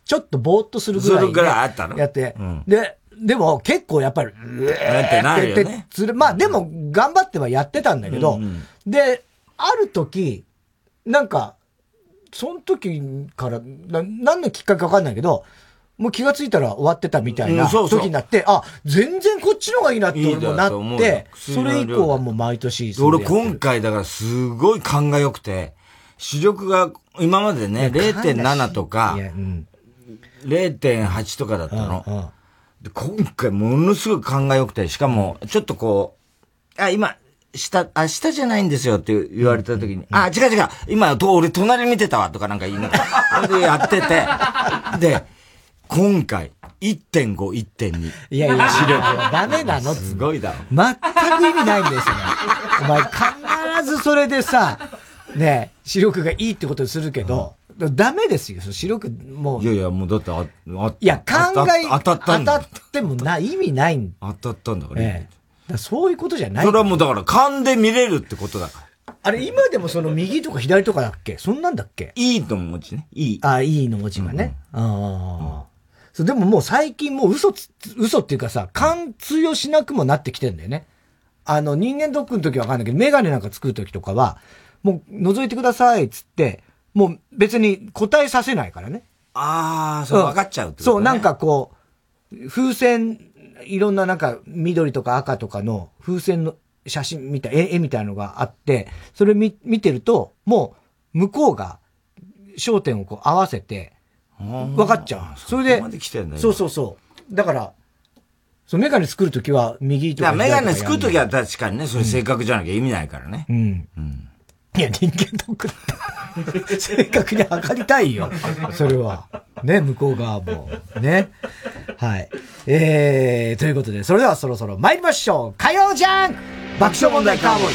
ちょっとぼーっとするぐらい。ぐらいあったの？やって、うん、で、でも結構やっぱり、うえってなるよね。まあでも頑張ってはやってたんだけど、うんうん、で、ある時、なんか、その時からな、何のきっかけかわかんないけど、もう気がついたら終わってたみたいな時になって、あ、全然こっちの方がいいなって俺もなって、それ以降はもう毎年俺今回だからすごい勘が良くて、視力が今までね、0.7とか、うん、0.8とかだったの。今回ものすごく勘が良くて、しかも、ちょっとこう、あ、今、下、あ、下じゃないんですよって言われた時に、うん、あ、違う違う、今、と俺隣見てたわとかなんか言いながら、でやってて、で、今回、1.5、1.2。いやいや、視力はダメなのすごいだろ。全く意味ないんですよ。お前必ずそれでさ、ね、視力がいいってことにするけど、ダメですよ、視力、もう。いやいや、もうだってあ、あいや、考え、当たったんだ。当たってもな、意味ないん当たったんだから。ええ、だそういうことじゃない。それはもうだから、勘で見れるってことだから。あれ、今でもその右とか左とかだっけ？そんなんだっけ？いいの文字ね。いい。あ、いいの文字がね。うん、ああ。そう、でももう最近もう嘘嘘っていうかさ、勘通用しなくもなってきてんだよね。あの、人間ドックの時わかんないけど、メガネなんか作る時とかは、もう覗いてくださいっつって、もう別に答えさせないからね。ああ、そう、分かっちゃうってこと、ね、そう、なんかこう、風船、いろんななんか緑とか赤とかの風船の写真みたい、絵絵みたいなのがあって、それ見見てると、もう向こうが焦点をこう合わせて、分かっちゃう。それで、そうそうそう。だから、そう、メガネ作るときは右とか。メガネ作るときは確かにね、それ正確じゃなきゃ意味ないからね。うん。うん。いや、人間ドックだ正確に測りたいよ。それは。ね、向こう側も。ね。はい。えー、ということで、それではそろそろ参りましょう。火曜じゃん爆笑問題カーボーイ。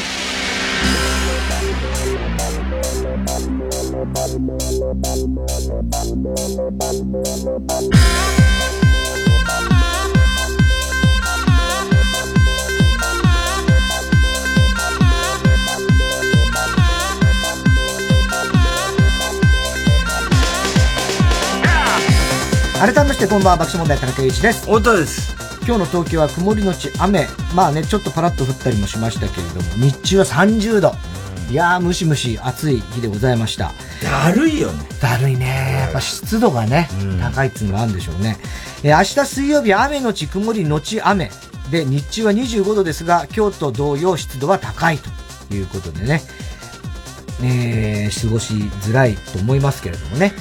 改めましてこんばんは爆笑問題田中裕一です。太田です。今日の東京は曇りのち雨。まあねちょっとパラッと降ったりもしましたけれども日中は30度いやームシムシ暑い日でございました。だるいよね。だるいね。やっぱ湿度がね、うん、高いっていうのがあるんでしょうね、えー、明日水曜日雨のち曇りのち雨。で日中は25度ですが京都同様湿度は高いということでね。えー、過ごしづらいと思いますけれどもね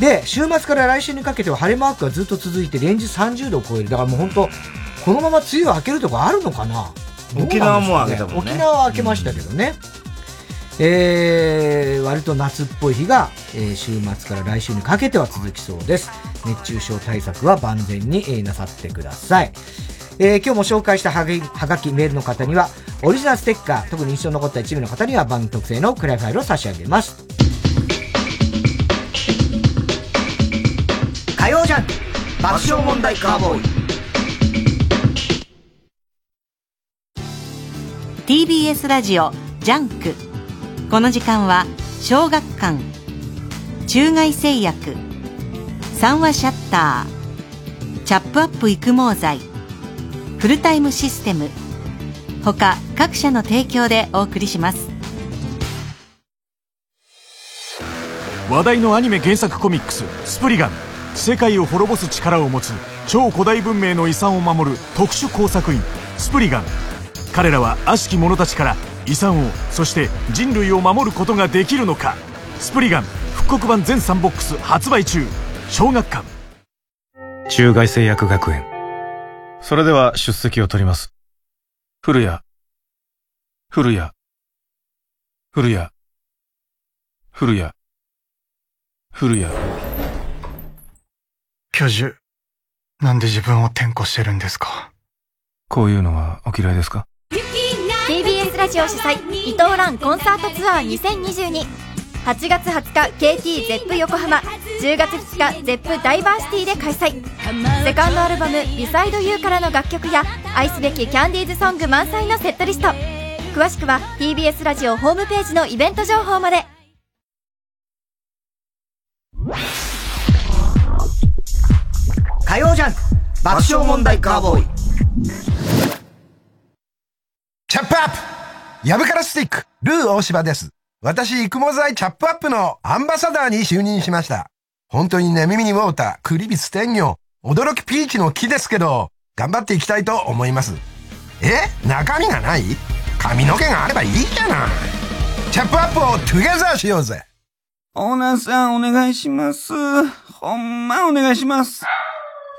で、週末から来週にかけては晴れマークがずっと続いて、連日30度を超える。だからもう本当、このまま梅雨明けるとこあるのかな？沖縄も明けたもんね。沖縄は明けましたけどね。うん、えー、割と夏っぽい日が、えー、週末から来週にかけては続きそうです。熱中症対策は万全に、えー、なさってください。えー、今日も紹介したはがき、メールの方には、オリジナルステッカー、特に印象に残った一部の方には番組特製のクライファイルを差し上げます。火曜ジャン爆笑問題カーボーイ。TBS ラジオ JUNK。この時間は小学館。中外製薬。三和シャッター。チャップアップ育毛剤。フルタイムシステム。他各社の提供でお送りします。話題のアニメ原作コミックス「スプリガン」世界を滅ぼす力を持つ超古代文明の遺産を守る特殊工作員スプリガン。彼らは悪しき者たちから遺産をそして人類を守ることができるのか。スプリガン復刻版全3ボックス発売中。小学館。中外製薬学園。それでは出席を取ります。古谷。古谷。古谷。古谷。古谷。教授、なんで自分を転校してるんですか？こういうのはお嫌いですか？TBS ラジオ主催伊藤蘭コンサートツアー2022 8月20日 KT ゼップ横浜。10月2日ゼップダイバーシティで開催。セカンドアルバム「ビサイドユーからの楽曲や愛すべきキャンディーズソング満載のセットリスト。詳しくは TBS ラジオホームページのイベント情報まで火曜ジャン爆笑問題カーボーイチャップアップヤブカラスティックルー大柴です。私、育毛剤チャップアップのアンバサダーに就任しました。本当にね、耳にウォーター、クリビス天魚、驚きピーチの木ですけど、頑張っていきたいと思います。え？中身がない？髪の毛があればいいじゃない。チャップアップをトゥゲザーしようぜ。オーナーさんお願いします。ほんまお願いします。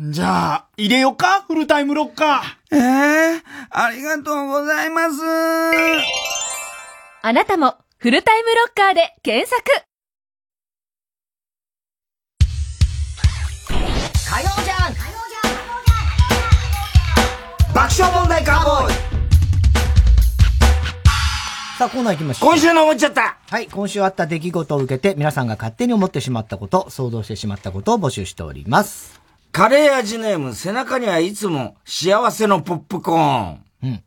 じゃあ、入れよかフルタイムロッカー。ええー、ありがとうございます。あなたも、フルタイムロッカーで検索火曜じゃん爆笑問題カーボーイさあ、コーナー行きましょう。今週の思っちゃったはい、今週あった出来事を受けて、皆さんが勝手に思ってしまったこと、想像してしまったことを募集しております。カレー味ネーム、背中にはいつも幸せのポップコーン。うん。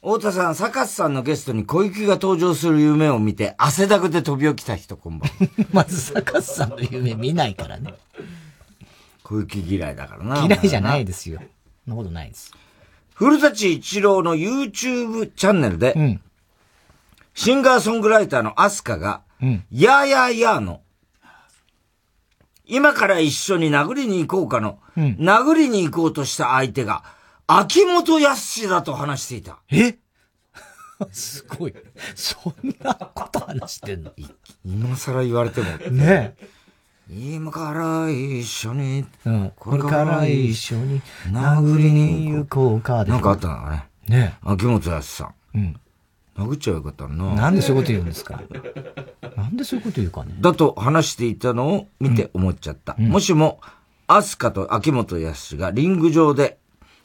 太田さん、坂津さんのゲストに小雪が登場する夢を見て、汗だくで飛び起きた人、こんばんは。まず坂津さんの夢見ないからね。小雪嫌いだからな。嫌いじゃないですよ。そんなことないです。古舘一郎の YouTube チャンネルで、シンガーソングライターのアスカが、やーやーやーの、今から一緒に殴りに行こうかの、殴りに行こうとした相手が、秋元康だと話していた。え？すごい。そんなこと話してんの？今更言われても。ね今から一緒に、うん、これから一緒に殴りに行こうかで。なんかあったのかね。ね秋元康さん。うん。殴っちゃよかったな。なんでそういうこと言うんですか？なんでそういうこと言うかね？だと話していたのを見て思っちゃった。もしも、アスカと秋元康がリング上で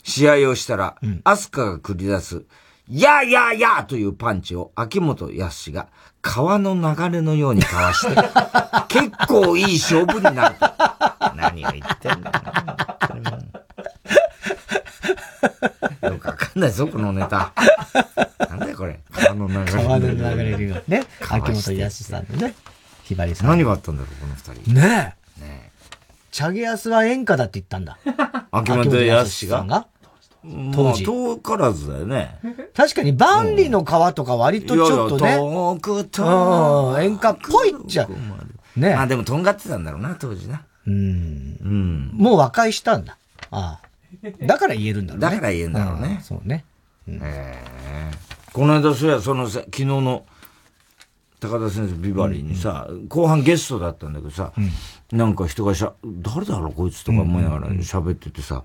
試合をしたら、アスカが繰り出す、やーやーやーというパンチを秋元康が川の流れのようにかわして、結構いい勝負になると。何を言ってんだよ。よくわかんないぞ、このネタ。なんだよ、これ。川の流れ。川の流れるよね。秋元康さんのね。ひばりさん。何があったんだろう、この二人。ねえ。チャゲヤスは演歌だって言ったんだ。秋元康さんが？当時。遠からずだよね。確かに万里の川とか割とちょっとね。遠く遠演歌っぽいっちゃ。ねあ、でもとんがってたんだろうな、当時な。うん。うん。もう和解したんだ。ああ。だから言えるんだろうね。だから言えるんだろうね。そうね。ええ。この間、そうや、そのさ、昨日の、高田先生、ビバリーにさ、後半ゲストだったんだけどさ、なんか人がしゃ、誰だろう、こいつとか思いながら喋っててさ、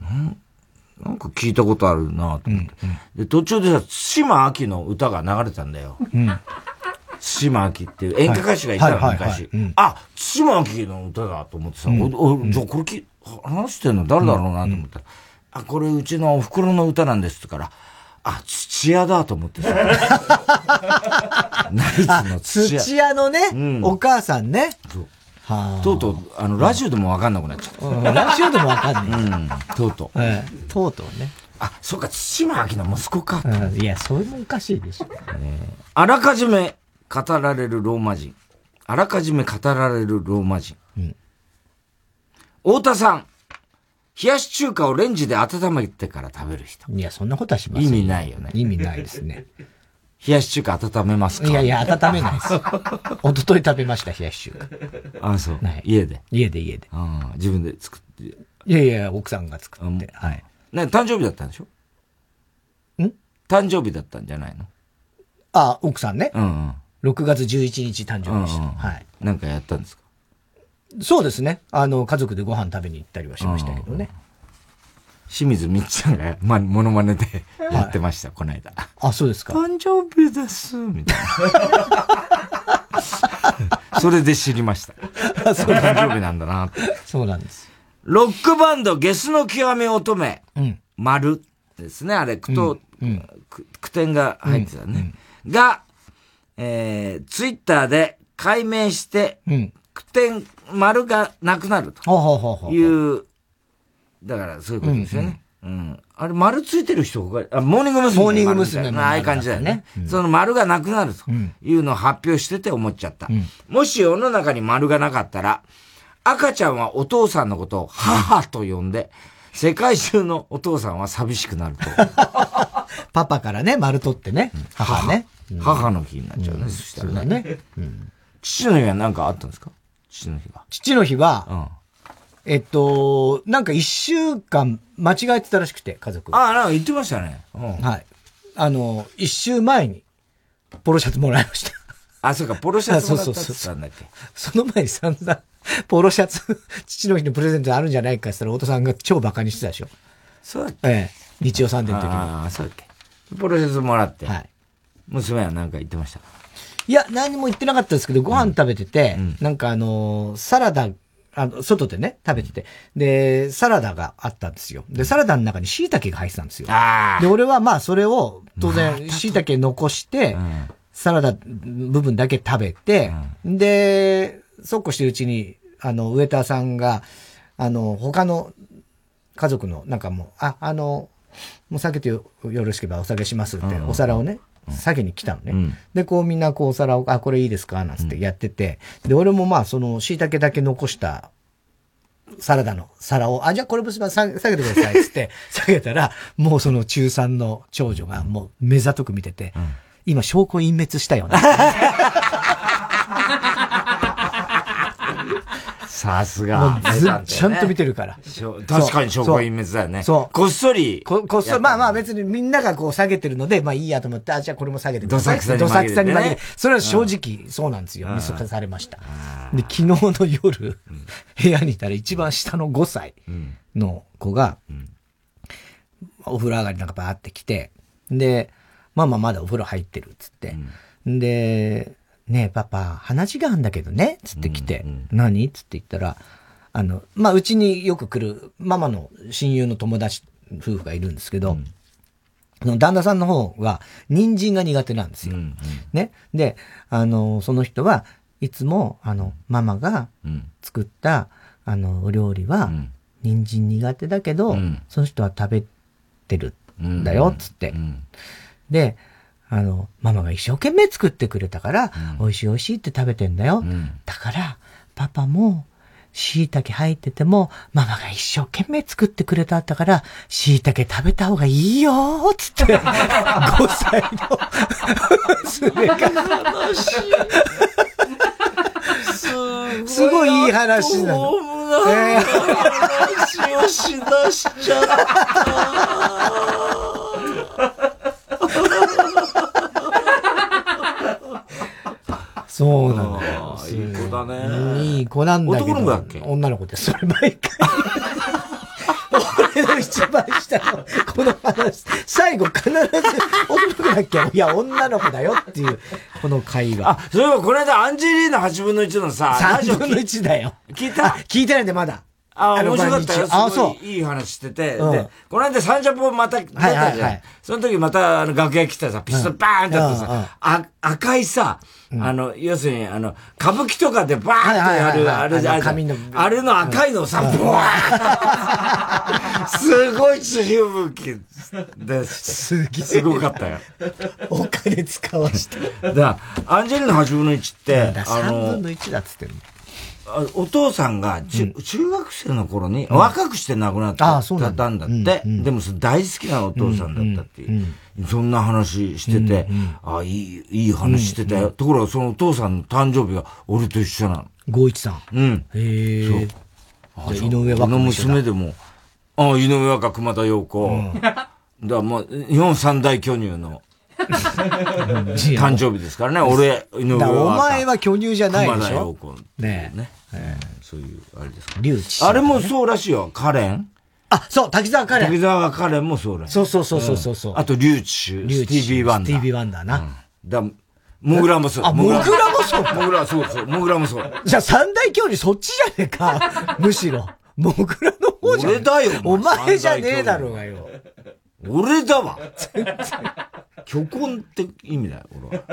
なんなんか聞いたことあるなと思って。で、途中でさ、対馬明の歌が流れたんだよ。対馬明っていう演歌歌手がいたの、昔。あ、対馬明の歌だと思ってさ、おおじゃあこれき話してんの？誰だろうなと思ったら、あ、これうちのお袋の歌なんですってから、あ、土屋だと思ってさ。ナイツの土屋。土屋のね、お母さんね。そう。はとうとう、あの、ラジオでもわかんなくなっちゃった。ラジオでもわかんない。うん、とうとう。ええ、とうとうね。あ、そうか、対馬明の息子か。いや、それもおかしいでしょ。あらかじめ語られるローマ人。あらかじめ語られるローマ人。太田さん。冷やし中華をレンジで温めてから食べる人。いや、そんなことはしません。意味ないよね。意味ないですね。冷やし中華温めますか？いやいや、温めないです。一昨日食べました、冷やし中華。あ、そう。家で？家で家で。あ自分で作って。いやいや、奥さんが作って。はい。ね、誕生日だったんでしょ？ん？誕生日だったんじゃないの？あ、奥さんね。うんうん。6月11日誕生日でした。はい。なんかやったんですか？そうですね。あの、家族でご飯食べに行ったりはしましたけどね。清水みっちゃんが、ま、モノマネでやってました、この間。あ、そうですか。誕生日です、みたいな。それで知りました。そう誕生日なんだな。そうなんです。ロックバンド、ゲスの極め乙女、うん。丸ですね、あれ、句と、く句点が入ってたね。が、えー、ツイッターで解明して、句点、丸がなくなるという、だからそういうことですよね。うん。あれ、丸ついてる人が、あ、モーニング娘。モーニング娘。ああいう感じだよね。その丸がなくなるというのを発表してて思っちゃった。もし世の中に丸がなかったら、赤ちゃんはお父さんのことを母と呼んで、世界中のお父さんは寂しくなると。パパからね、丸取ってね。母ね。母の日になっちゃうね、そしたらね。父の日は何かあったんですか？父の日は。父の日は、えっと、なんか一週間間違えてたらしくて、家族。ああ、なんか言ってましたね。はい。あの、一週前に、ポロシャツもらいました。あ、そうか、ポロシャツもらったってそうそうそう言ったんだっけ。その前に散々、ポロシャツ、父の日のプレゼントあるんじゃないかって言ったら、太田さんが超バカにしてたでしょ。そうだっけええ。日曜サンデーの時に。ああ、そうだっけ。ポロシャツもらって。はい。娘は何か言ってました。いや、何も言ってなかったですけど、ご飯食べてて、なんかあのーサラダ、あの、外でね、食べてて。で、サラダがあったんですよ。で、サラダの中に椎茸が入ってたんですよ。で、俺はまあ、それを、当然、椎茸残して、サラダ部分だけ食べて、で、そうこうしてるうちに、あの、ウェーターさんが、あの、他の家族の、なんかもう、あ、あの、もう酒とよろしければお酒しますって、お皿をね、下げに来たのね。うん、で、こうみんなこうお皿を、あ、これいいですか？なんつってやってて、で、俺もまあその椎茸だけ残したサラダの皿を、あ、じゃあこれもす下げてくださいっつって、下げたら、もうその中3の長女がもう目ざとく見てて、うん、今証拠隠滅したよね。さすが。ちゃんと見てるから。確かに証拠隠滅だよね。そう。こっそり。こ、こっそり、まあまあ別にみんながこう下げてるので、まあいいやと思って、あ、じゃあこれも下げてどさくさに。どさくさに紛れ。それは正直そうなんですよ。見透かされました。で、昨日の夜、部屋にいたら一番下の5歳の子が、お風呂上がりなんかバーって来て、で、ママまだお風呂入ってるっつって。で、ねえ、パパ、話があるんだけどね、つって来て、うんうん、何？つって言ったら、あの、まあ、うちによく来る、ママの親友の友達夫婦がいるんですけど、うん、旦那さんの方が、人参が苦手なんですよ。うんうん、ね。で、あの、その人はいつも、あの、ママが作った、あの、お料理は、人参苦手だけど、うん、その人は食べてるんだよ、つって。で、あの、ママが一生懸命作ってくれたから、うん、美味しい美味しいって食べてんだよ。うん、だから、パパも、椎茸入ってても、ママが一生懸命作ってくれたんだから、椎茸食べた方がいいよーつって、5歳の娘が。すごいいい話なの。えー、話をしだしちゃった。そうなんだよ。いい子だね。いい子なんだけど。男の子だっけ？女の子です。それ毎回。俺の一番下の、この話、最後必ず、男の子だっけ？いや、女の子だよっていう、この会話。あ、そういえばこの間アンジェリーナ8分の1のさ、3分の1だよ。聞いた？聞いてないんで、まだ。あ、面白かったよ。あ、そう。いい話してて。うん、で、この間サンジャポまた出たじゃん。はいその時また、あの、楽屋来たさ、ピストルバーンってやってさ、うんあ、赤いさ、あの、要するに、あの、歌舞伎とかでバーンってやる、あれ、あれ、あれの赤いのさ、ブワーすごい強吹雪です。すごかったよ。お金使わして。だアンジェリーナ8分の1って、あの、3分の1だっつってるの？お父さんが、うん、中学生の頃に、若くして亡くなったたんだって。でも大好きなお父さんだったっていう。そんな話してて、あいい、いい話してたよ。ところがそのお父さんの誕生日が俺と一緒なの。五一さん。うん。へえ。そう。あ井上和香の娘でも、あ井上和香熊田曜子。だもう、日本三大巨乳の。誕生日ですからね、俺、井上和香。お前は巨乳じゃないでしょ？熊田曜子。ねえ。えー、そういう、あれですか。リュウチ。あれもそうらしいよ、カレン。あ、そう、滝沢カレン。滝沢カレンもそうらしい。そうそうそうそうそう、あと、リュウチ、スティービー・ワンダー。スティービー・ワンダーな。うん、だモグラもそう。あ、モグラもそうモグラ、そうそう。モグラもそう。じゃあ三大教授そっちじゃねえか。むしろ。モグラの方じゃ俺だよ。お前じゃねえだろうがよ。俺だわ。虚婚って意味だよ、俺は。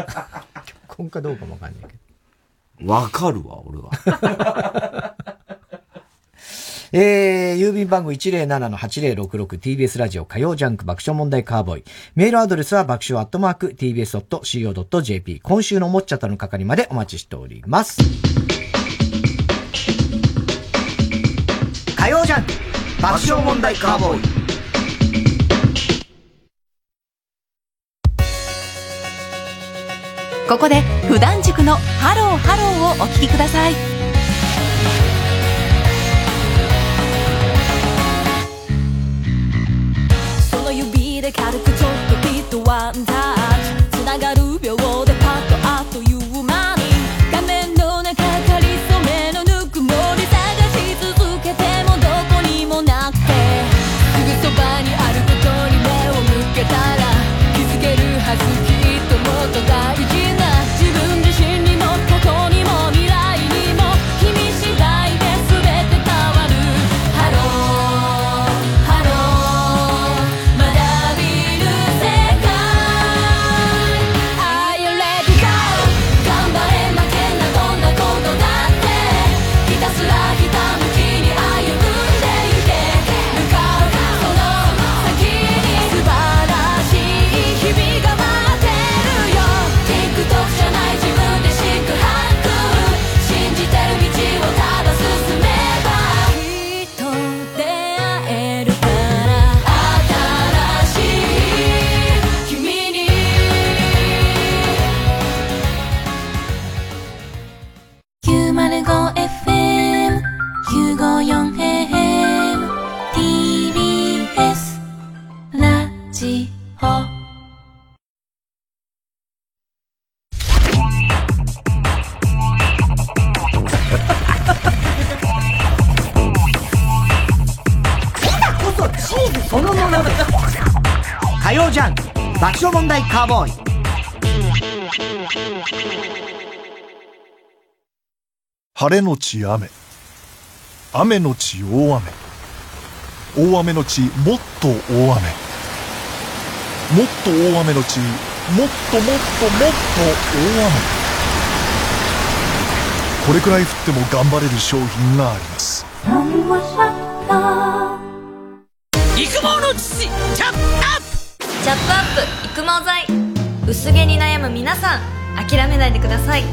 虚婚かどうかもわかんないけど。わかるわ、俺は。えー、郵便番号 107-8066TBS ラジオ火曜ジャンク爆笑問題カーボーイ。メールアドレスは爆笑アットマーク tbs.co.jp。今週のもっちゃったの係までお待ちしております。火曜ジャンク爆笑問題カーボーイ。ここで普段塾のハローハローをお聞きください。その指で軽くちょっとピッとワンタッ火曜ジャンク爆笑問題カーボーイ。晴れのち雨。雨のち大雨。大雨のちもっと大雨。もっと大雨のちもっともっともっと大雨。これくらい降っても頑張れる商品があります。育毛の父チャップアップチャップアップ育毛剤。薄毛に悩む皆さん諦めないでください。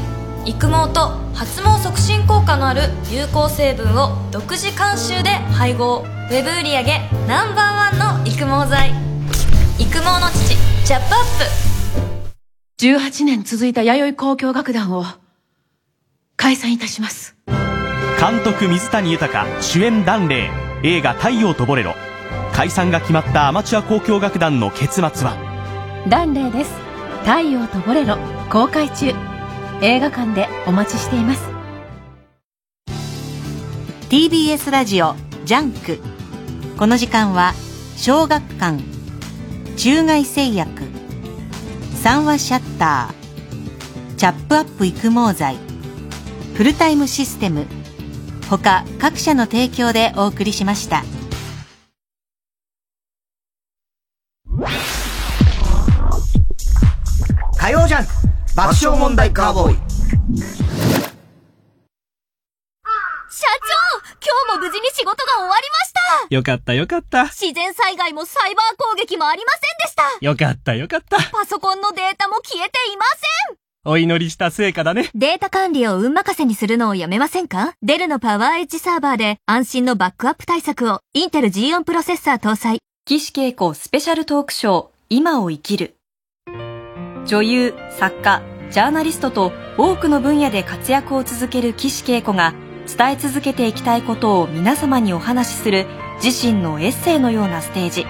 育毛と発毛促進効果のある有効成分を独自監修で配合。ウェブ売上ナンバーワンの育毛剤。育毛の父チャップアップ。18年続いた弥生交響楽団を解散いたします。監督水谷豊主演檀れい映画「太陽とボレロ」解散が決まったアマチュア交響楽団の結末は？ダンレイです。太陽とボレロ公開中。映画館でお待ちしています。TBS ラジオジャンク。この時間は小学館。中外製薬。三和シャッター。チャップアップ育毛剤。フルタイムシステム。他各社の提供でお送りしました爆笑問題カーボーイ。社長今日も無事に仕事が終わりました。よかったよかった。自然災害もサイバー攻撃もありませんでした。よかったよかった。パソコンのデータも消えていません。お祈りした成果だね。データ管理を運任せにするのをやめませんか？デルのパワーエッジサーバーで安心のバックアップ対策を。インテル G4 プロセッサー搭載。岸恵子スペシャルトークショー今を生きる女優作家ジャーナリストと多くの分野で活躍を続ける岸恵子が伝え続けていきたいことを皆様にお話しする自身のエッセイのようなステージ。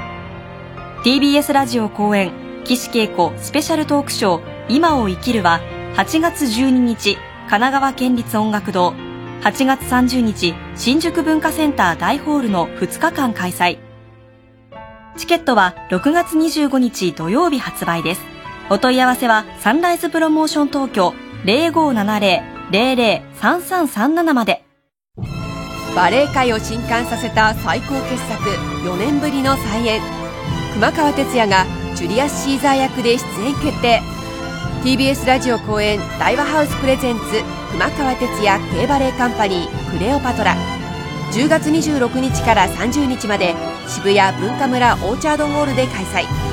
TBS ラジオ公演岸恵子スペシャルトークショー今を生きるは8月12日神奈川県立音楽堂。8月30日新宿文化センター大ホールの2日間開催。チケットは6月25日土曜日発売です。お問い合わせはサンライズプロモーション東京0570-003337まで。バレエ界を震撼させた最高傑作4年ぶりの再演。熊川哲也がジュリアス・シーザー役で出演決定。TBS ラジオ公演大和ハウスプレゼンツ熊川哲也 K バレエカンパニークレオパトラ。10月26日から30日まで渋谷文化村オーチャードホールで開催。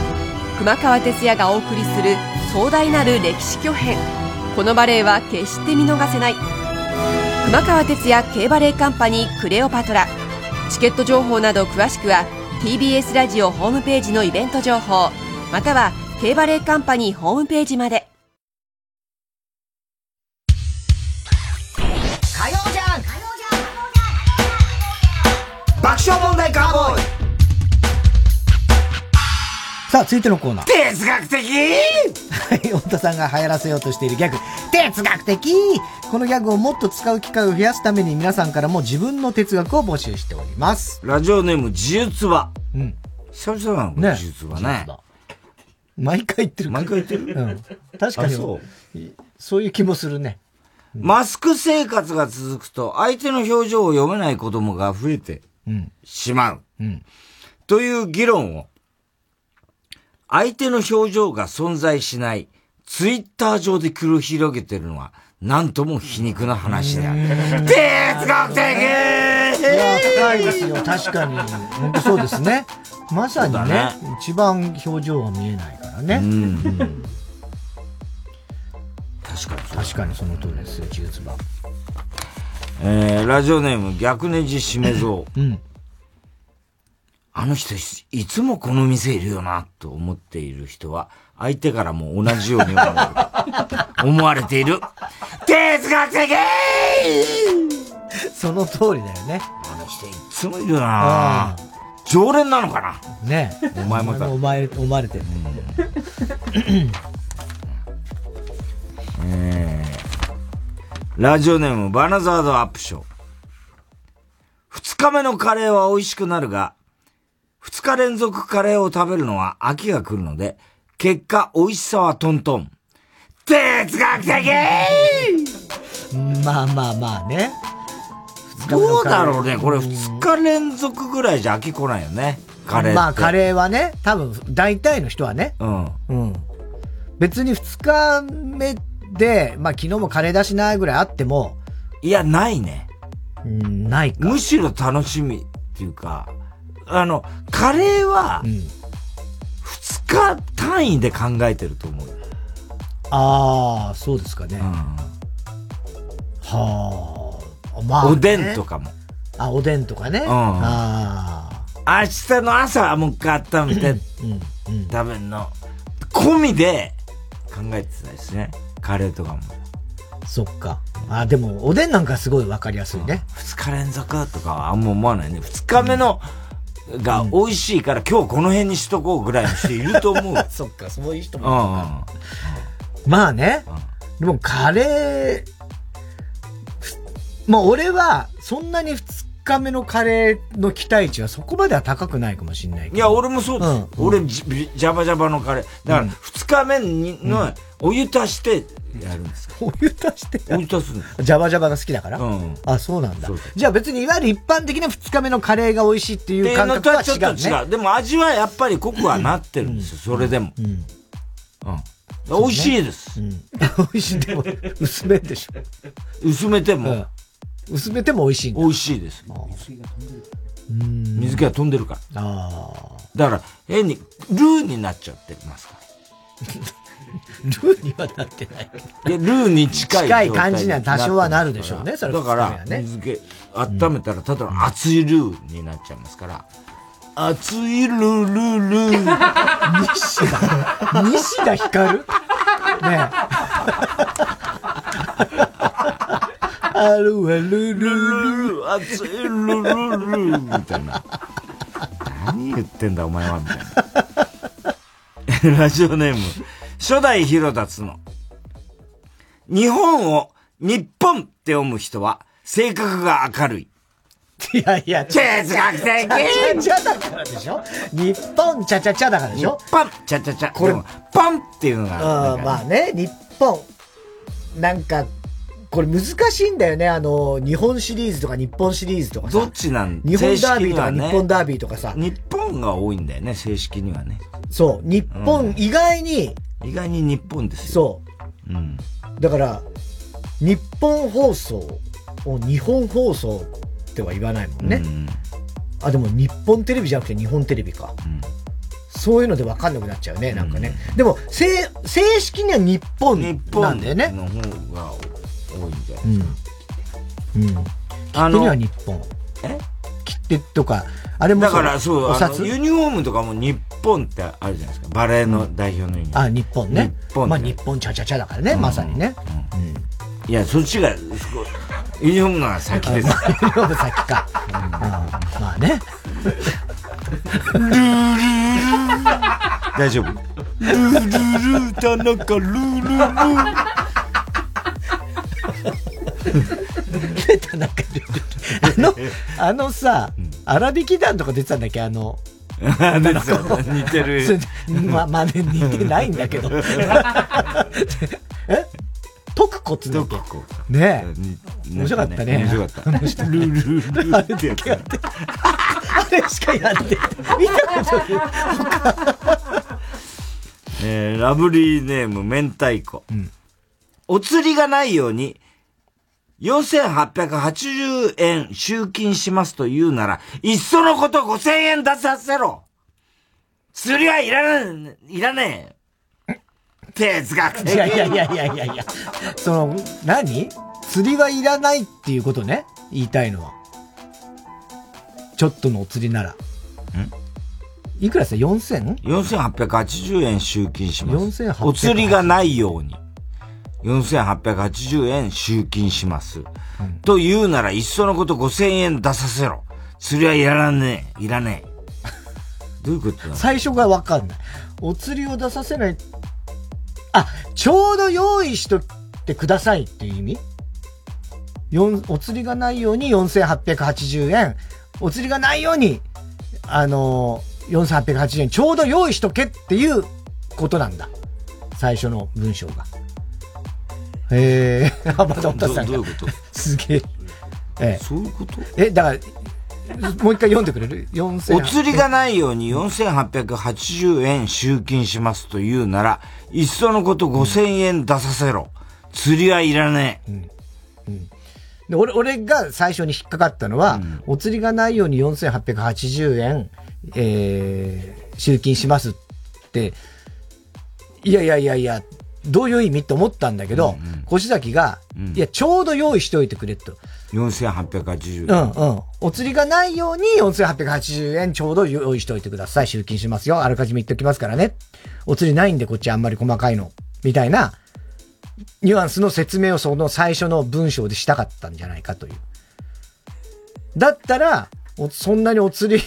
熊川哲也がお送りする壮大なる歴史巨編。このバレエは決して見逃せない。熊川哲也 K バレエカンパニークレオパトラ。チケット情報など詳しくは TBS ラジオホームページのイベント情報。または K バレエカンパニーホームページまで。爆笑問題カーボーイ。さあ、続いてのコーナー。哲学的？はい、太田さんが流行らせようとしているギャグ、哲学的？このギャグをもっと使う機会を増やすために皆さんからも自分の哲学を募集しております。ラジオネーム、呪術は。うん。久々なのね呪術はね。毎回言ってる。毎回言ってる？うん。確かにあそそういう気もするね。マスク生活が続くと、相手の表情を読めない子供が増えてうん。しまう。うん。という議論を、相手の表情が存在しない、ツイッター上で繰り広げてるのは、なんとも皮肉な話である。哲学的いや、深いですよ。確かに。本当そうですね。まさにねそうだ一番表情が見えないからね。うん確かに。確かにその通りですよ、呪術は。えー、ラジオネーム逆ネジしめぞう。うん。あの人いいつもこの店いるよな、と思っている人は、相手からも同じように思われる思われている。哲学的その通りだよね。あの人いつもいるな。常連なのかな？ね。お前もだ。お前、思われてる。えー、ラジオネームバナザードアップショー。二日目のカレーは美味しくなるが、二日連続カレーを食べるのは飽きが来るので、結果美味しさはトントン。哲学的まあまあまあね。どうだろうね。これ二日連続ぐらいじゃ飽き来ないよね。カレー。まあカレーはね、多分大体の人はね。うん。うん。別に二日目で、まあ昨日もカレーだしないぐらいあっても。いや、ないね。うん、ないか。むしろ楽しみっていうか、あの、カレーは、二日単位で考えてると思う。ああ、そうですかね。はあ。まあ、ね、おでんとかも。あ、おでんとかね。うん。ああ。明日の朝はもう一回温めて、食べんの。込みで考えてたですね。カレーとかも。そっか。あ、でも、おでんなんかすごいわかりやすいね。二日連続とかはあんま思わないね。二日目の、が美味しいから、今日この辺にしとこうぐらいの人いると思う。そっか、そういう人もいるか。まあね。でもカレー、まあ俺は、そんなに二日目のカレーの期待値はそこまでは高くないかもしれないけど。いや、俺もそうです。うん、俺ジ、ジャバジャバのカレー。だから、二日目にの、お湯足してやるんですお湯足してお湯足すジャバジャバが好きだからうん。あ、そうなんだ。じゃあ別にいわゆる一般的な二日目のカレーが美味しいっていう感覚は違う、ね。ちょっと違う。でも味はやっぱり濃くはなってるんですよ、それでも。うん。うん。美味しいです。うん。美味しい。でも、薄めでしょ。薄めても。薄めても美味しい美味しいです。水気が飛んでるから。ああ。だから、変に、ルーになっちゃってますから。ルーにはなってない。いや、ルーに近い。近い感じには多少はなるでしょうね、それだから、水気、温めたら、ただの熱いルーになっちゃいますから。熱いルールールー。西田西田ひかる？ねあるわルルル熱いルルルみたいな。何言ってんだお前はみたいな。ラジオネーム、初代広達の。日本を日本って読む人は性格が明るい。いやいや、哲学的チャチャだからでしょ？日本チャチャチャだからでしょ？日本チャチャチャ。これ、パンっていうのが。うん、まあね、日本。なんか、これ難しいんだよね。あの、日本シリーズとか日本シリーズとかどっちなん？日本ダービーとか日本ダービーとかさ。日本が多いんだよね、正式にはね。そう。日本、意外に。意外に日本ですよ。そう。うん。だから、日本放送を日本放送っては言わないもんね。うん、あ、でも日本テレビじゃなくて日本テレビか。うん、そういうので分かんなくなっちゃうね、なんかね。うん、でも、正、正式には日本なんだよね。日本の方が多いんじゃないですか。うん。うん。は日本。え？切手とか、あれもだからそう、あのユニフォームとかも日本ってあるじゃないですか。バレーの代表のユニフォーム。あ、日本ね。日本。まあ日本チャチャチャだからね、まさにね。うん。いや、そっちが、ユニフォームのが先です。ユニフォーム先か。まあね。ルールー大丈夫。ルールー田中ルールあのさ、荒引き団とか出てたんだっけ？あの、似てる。ま、まね似てないんだけど。え？徳子っつうんだっけ？ねえ。面白かったね。面白かった。ルールールあれだけやって。あれしかやって。見たことない。えー、ラブリーネーム、明太子。お釣りがないように、4880円集金しますと言うなら、いっそのこと5000円出させろ釣りはいらねえ、いらねえ。哲学的。いやいやいやいやいやいや。その、何？釣りはいらないっていうことね？言いたいのは。ちょっとのお釣りなら。いくらですか ?4000? 4880円集金します。4880お釣りがないように。4880円集金します。と言うなら、いっそのこと5000円出させろ。釣りはいらねえ。いらねえ。どういうことだ？最初がわかんない。お釣りを出させない。あ、ちょうど用意しとってくださいっていう意味？お釣りがないように4880円。お釣りがないように、あのー、4880円ちょうど用意しとけっていうことなんだ。最初の文章が。へえ、あ、またおたさんが。どどういうこと？すげえ。ええ。そういうこと？え、だから、もう一回読んでくれる ?4000 お釣りがないように4880円集金しますと言うなら、いっそのこと5000円出させろ。釣りはいらねえ。で俺、俺が最初に引っかかったのは、お釣りがないように4880円、えー、集金しますって、いやいやいやいや、どういう意味って思ったんだけど、越崎が、いや、ちょうど用意しておいてくれと。4880う円。んうん。お釣りがないように4880円ちょうど用意しておいてください。集金しますよ。あらかじめ言っておきますからね。お釣りないんでこっちあんまり細かいの。みたいな、ニュアンスの説明をその最初の文章でしたかったんじゃないかという。だったら、おそんなにお釣り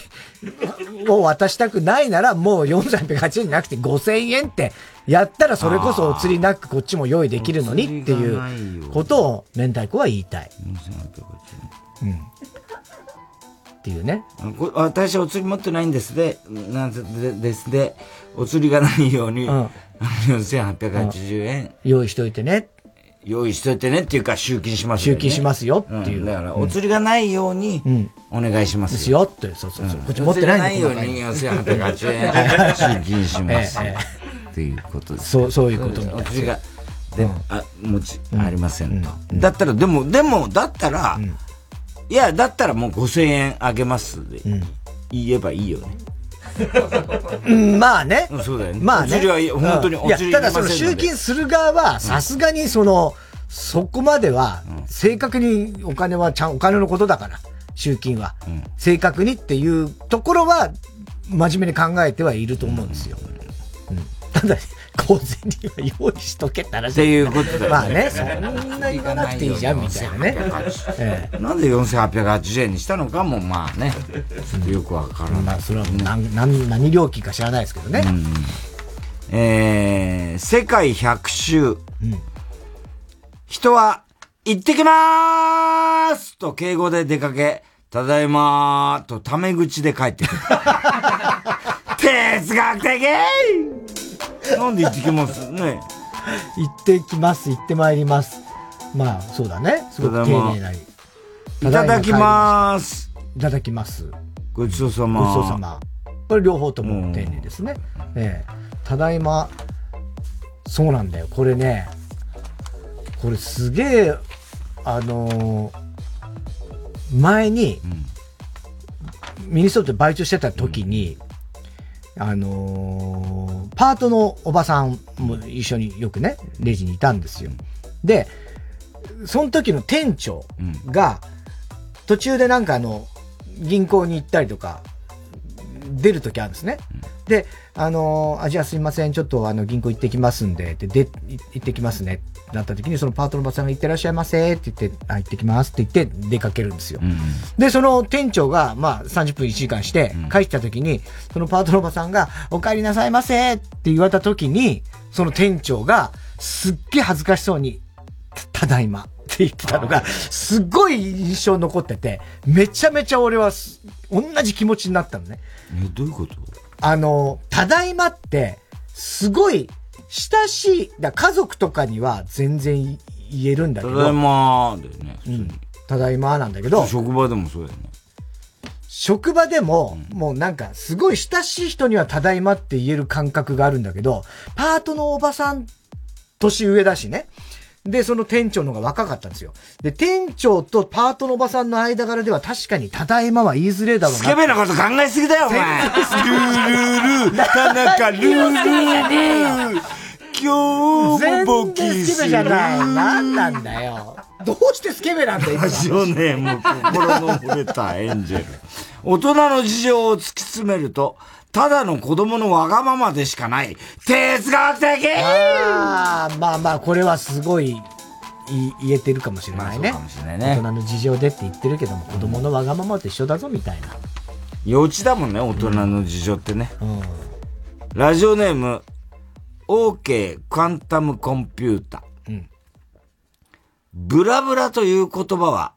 を渡したくないなら、もう4880円じゃなくて5000円ってやったらそれこそお釣りなくこっちも用意できるのにっていうことを明太子は言いたい。うん。っていうね。こ私お釣り持ってないんですで、なんでですで、お釣りがないように、4880円用意しといてね。用意しといてねっていうか集金します集金しますよっていう。うん。だから、うんお釣りがないように、お願いしますですよって、そうそうそう。こっち持ってないように4880円。集金します。ええっていうことです。そうそういうことお釣りが、でも、あ、もち、ありませんと。だったら、でも、でも、だったら、いや、だったらもう5000円あげますで、言えばいいよね。うん、まあね。そうだよね。まあね。本当にお釣りただその集金する側は、さすがにその、そこまでは、正確にお金はちゃん、お金のことだから、集金は。正確にっていうところは、真面目に考えてはいると思うんですよ。うんただ、小銭は用意しとけって話っていうことだまあね、そんな言わなくていいじゃん、みたいなね。ええなんで4880円にしたのかも、まあね、よくわからない。まあ、それは何、何、何料金か知らないですけどね。えー、世界100周。人は、行ってきまーすと敬語で出かけ、ただいまーとタメ口で帰ってくる。哲学的なんで行ってきます？ね。行ってきます、行ってまいります。まあ、そうだね。すごく丁寧なり。いただきまーす。いただきます。ごちそうさま。ごちそうさま。これ両方とも丁寧ですね。ええただいま、そうなんだよ。これね、これすげえ、あのー前に、ミニストップでバイトしてた時に、あのーパートのおばさんも一緒によくね、レジにいたんですよ。で、その時の店長が、途中でなんかあの、銀行に行ったりとか、出る時あるんですね。で、あのーあ、じゃあすいません、ちょっとあの、銀行行ってきますんで、で、で、い行ってきますね、ってなった時に、そのパートのおばさんが行ってらっしゃいませ、って言って、あ、行ってきますって言って出かけるんですよ。で、その店長が、まあ、30分1時間して、帰った時に、そのパートのおばさんが、お帰りなさいませって言われた時に、その店長が、すっげえ恥ずかしそうに、たただいまって言ってたのが、すっごい印象に残ってて、めちゃめちゃ俺はす、同じ気持ちになったのね。え、どういうこと？あの、ただいまって、すごい、親しい、だ家族とかには全然言えるんだけど。ただいまーだよね。うん。ただいまなんだけど。職場でもそうだよね。職場でも、もうなんか、すごい親しい人にはただいまって言える感覚があるんだけど、パートのおばさん、年上だしね。で、その店長の方が若かったんですよ。で、店長とパートのおばさんの間柄では確かにただいまは言いづれえだろうな。スケベなこと考えすぎだよ、お前。ルールルー、田中ルールルー。今日もボキ全然スケベじゃない。なんなんだよ。どうしてスケベなんだよ、今ラジオネーム、心の折れたエンジェル。大人の事情を突き詰めると、ただの子供のわがままでしかない。哲学的ああ、まあまあ、これはすごい、言えてるかもしれないね。まあ、かもしれないね。大人の事情でって言ってるけども、子供のわがままと一緒だぞ、みたいな。幼稚だもんね、大人の事情ってね。うん、ラジオネーム、OK クアンタムコンピュータ。うん、ブラブラという言葉は、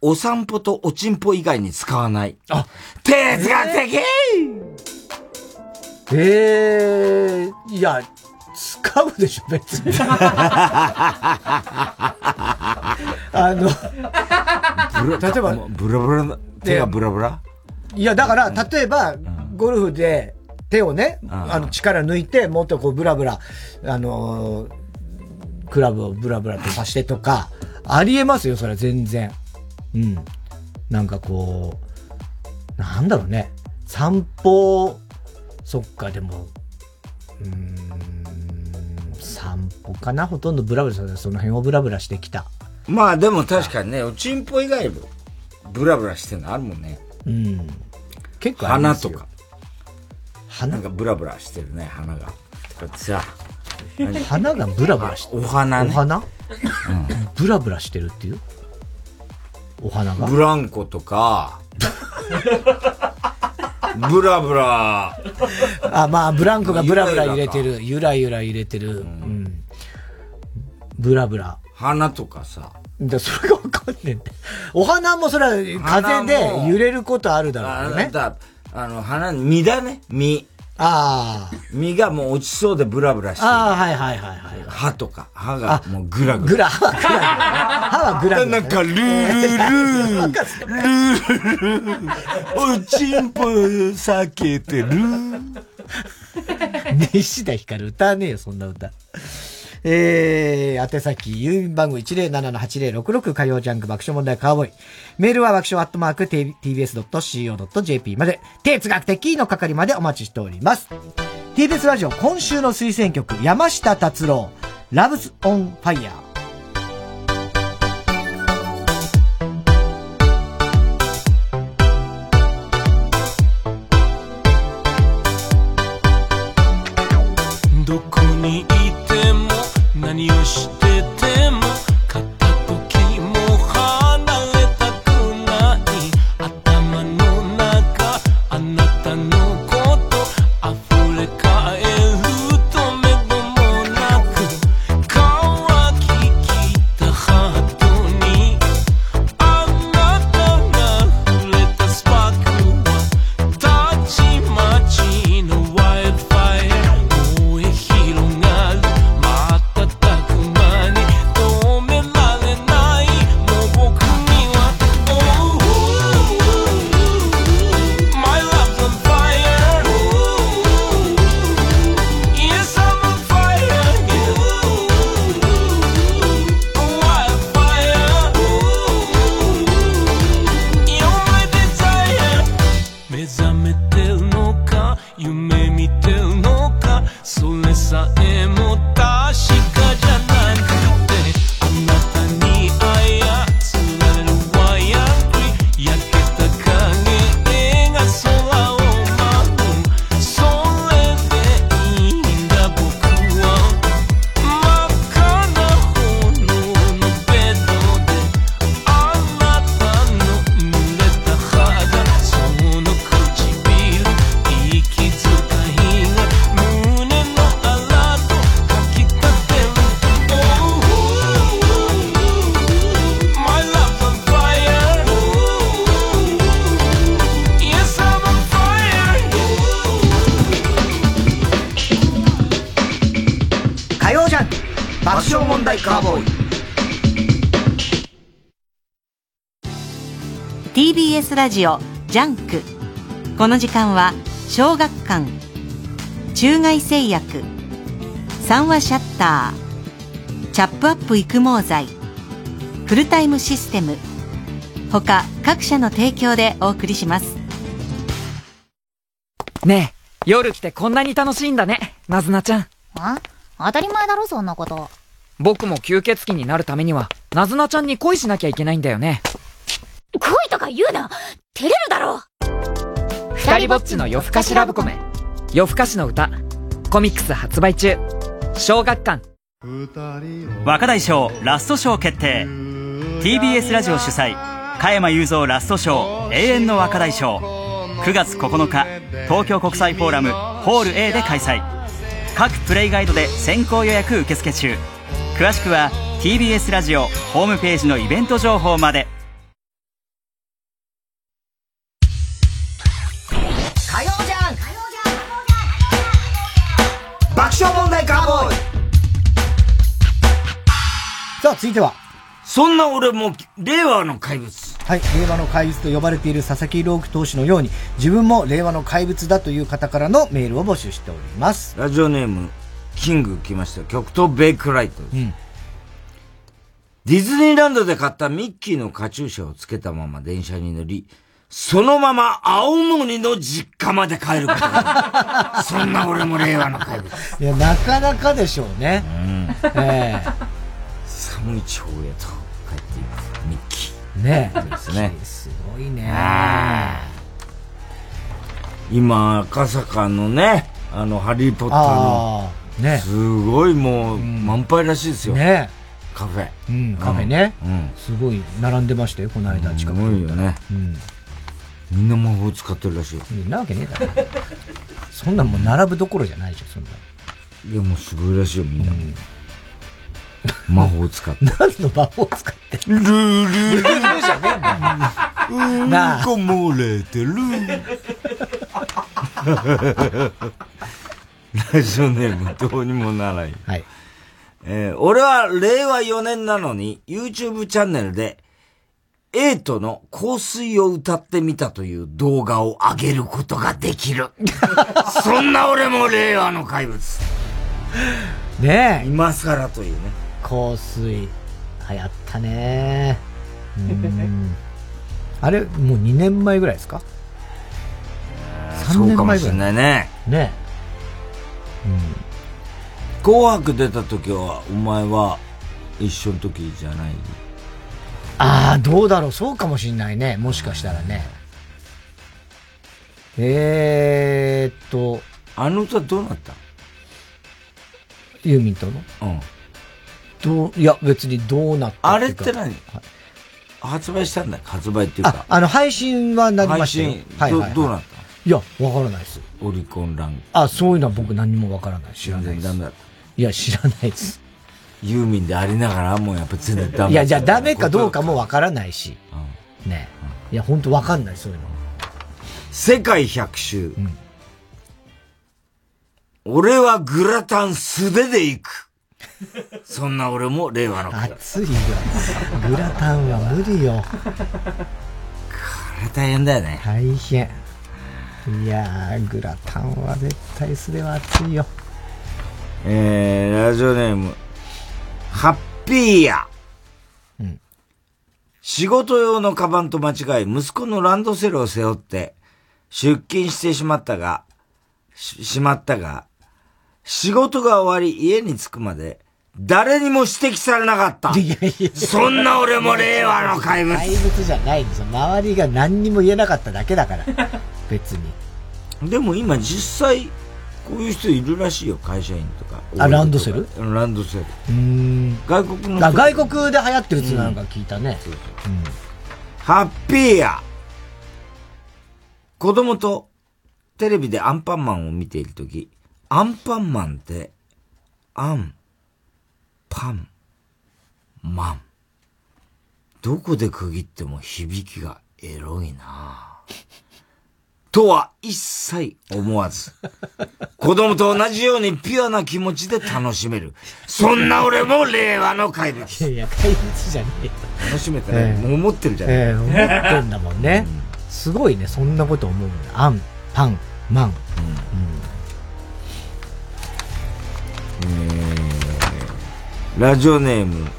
お散歩とおちんぽ以外に使わない。あ、哲学的ええー、いや、使うでしょ、別に。あの、例えば、ブラブラ、手がブラブラ？いや、だから、例えば、ゴルフで手をね、あの、力抜いて、もっとこう、ブラブラ、あのクラブをブラブラとさしてとか、ありえますよ、それは全然。うん。なんかこう、なんだろうね。散歩、そっか、でも、うん、散歩かな？ほとんどブラブラ、その辺をブラブラしてきた。まあでも確かにね、おちんぽ以外ブラブラしてるのあるもんね。うん。結構花とか。花なんかブラブラしてるね、花が。さ、花がブラブラしてる。お花ね。お花、うん、ブラブラしてるっていう？お花が？ブランコとか、ブラブラ。あ、まあ、ブランコがブラブラ揺れてる。ゆらゆら揺れてる。うん。ブラブラ。花とかさ。だそれがわかんねえんだお花もそれは風で揺れることあるだろうね。ああの、花、実だね、実。ああ。実がもう落ちそうでブラブラしてる。ああ、はいはいはいはい。歯とか、歯がもうグラグラ。グラ、歯はグラグラ。歯はグラグラ。なんか、ルールルー。ルールルー。おちんぽ避けてる。西田ひかる歌わねえよ、そんな歌。えー、宛先、郵便番号107-8066火曜ジャンク爆笑問題カーボーイ。メールは爆笑アットマーク tbs.co.jp まで、哲学的の係までお待ちしております。TBS ラジオ今週の推薦曲、山下達郎、Loves on Fire。ラジオジャンク。この時間は小学館中外製薬三和シャッターチャップアップ育毛剤フルタイムシステム他各社の提供でお送りします。ねえ夜来てこんなに楽しいんだねなずなちゃん。あ当たり前だろそんなこと。僕も吸血鬼になるためにはなずなちゃんに恋しなきゃいけないんだよね照れるだろ二人ぼっちの夜更かしラブコメ。夜更かしの歌。コミックス発売中。小学館。若大賞ラスト賞決定。TBS ラジオ主催。加山雄三ラスト賞永遠の若大賞9月9日。東京国際フォーラム。ホール A で開催。各プレイガイドで先行予約受付中。詳しくは TBS ラジオホームページのイベント情報までさあ、続いては。そんな俺も、令和の怪物。はい、令和の怪物と呼ばれている佐々木朗希投手のように、自分も令和の怪物だという方からのメールを募集しております。ラジオネーム、キング来ました。極東ベイクライトです。ディズニーランドで買ったミッキーのカチューシャをつけたまま電車に乗り、そのまま青森の実家まで帰ること そんな俺も令和の怪物。いや、なかなかでしょうね。え寒い地方へと帰っています。ミッキー。ねえですね。すごいね。今、赤坂のね、あの、ハリーポッターのあ、ねすごいもう、満杯らしいですよ。ねカフェ。うん、カフェね。うん。すごい並んでましたよ、この間近くすごいよね。うん。みんな魔法使ってるらしいよ。なわけねえだろ。そんなんもう並ぶどころじゃないでしょ、そんな。いや、もうすごいらしいよ、みんな。魔法使って。何の魔法使ってルールールーじゃねえんだよ。なあこ漏れてる。ラジオネームどうにもならない。はい。えー俺は令和4年なのに YouTube チャンネルでエイトの香水を歌ってみたという動画を上げることができる。そんな俺も令和の怪物。ねえ。今更というね。香水。流行ったね。うん。あれ、もう2年前ぐらいですか？そ ?3 う年前ぐらい。かもしれないね。ね紅白出た時は、お前は一緒の時じゃない？ああ、どうだろう。そうかもしんないね。もしかしたらね。えーっと。あの歌どうなった？ユーミンとの？うん。どう、いや、別にどうなったあれって何？発売したんだ？よ。発売っていうあか、。あの、配信はなりましたよ。配信どどうなったいや、わからないです。オリコンランク。あ、そういうのは僕何にもわからない。知らないです。いや、知らないです。ユーミンでありながら、もうやっぱ全然ダメいや、じゃあダメかどうかもわからないし。うんねいや、ほんとわかんない、そういうの。世界百周。俺はグラタン素手で行く。そんな俺も令和の怪物。熱いよ。グラタンは無理よ。これ大変だよね。大変。いやー、グラタンは絶対素手は熱いよ。えー、ラジオネーム、ハッピーや。仕事用のカバンと間違い、息子のランドセルを背負って、出勤してしまったが、し、しまったが、仕事が終わり家に着くまで、誰にも指摘されなかった。いやいやそんな俺も令和の怪物。怪物じゃないんですよ。周りが何にも言えなかっただけだから。別に。でも今実際、こういう人いるらしいよ、会社員とか。あランドセル？うんランドセル。うーん。外国の外国で流行ってるってなんか聞いたね。ハッピーや子供とテレビでアンパンマンを見ているとき、アンパンマンって、アン、パン、マン。どこで区切っても響きがエロいなぁとは一切思わず、子供と同じようにピュアな気持ちで楽しめる。そんな俺も令和の怪物。いやいや、怪物じゃねえよ。楽しめたね。ええもう思ってるじゃない、ええ思ってんだもんね。すごいね、そんなこと思うんだ。アン、パン、マン。えーラジオネーム、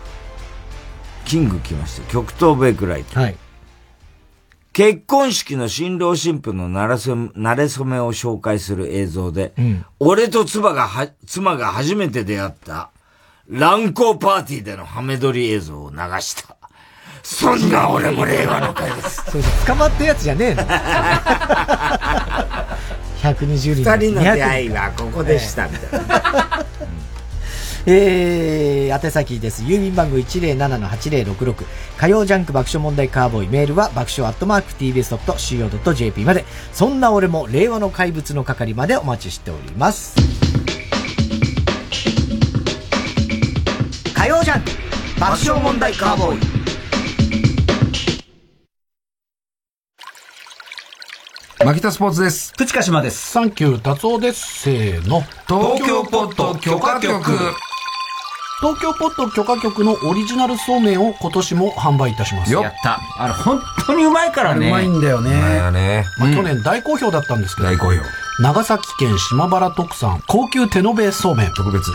キング来ました。極東ベイクライト。はい。結婚式の新郎新婦のなれそめ、慣れ初めを紹介する映像で、うん。俺と妻がは、妻が初めて出会った、乱行パーティーでのハメ撮り映像を流した。そんな俺も令和の怪物。それ捕まったやつじゃねえの ?100 120人。二人の出会いはここでした、みたいな。えー、宛先です。郵便番号107-8066。火曜ジャンク爆笑問題カーボーイ。メールは爆笑アットマーク tbs.co.jp まで。そんな俺も令和の怪物の係までお待ちしております。火曜ジャンク爆笑問題カーボーイ。牧田スポーツです。プチカシマです。サンキュー達夫です。せーの。東京ポット許可局。東京ポット許可局のオリジナルそうめんを今年も販売いたします。やった。あれ、本当にうまいからね。うまいんだよね。ね。まあ、去年大好評だったんですけど。大好評。長崎県島原特産高級手延べそうめん。特別。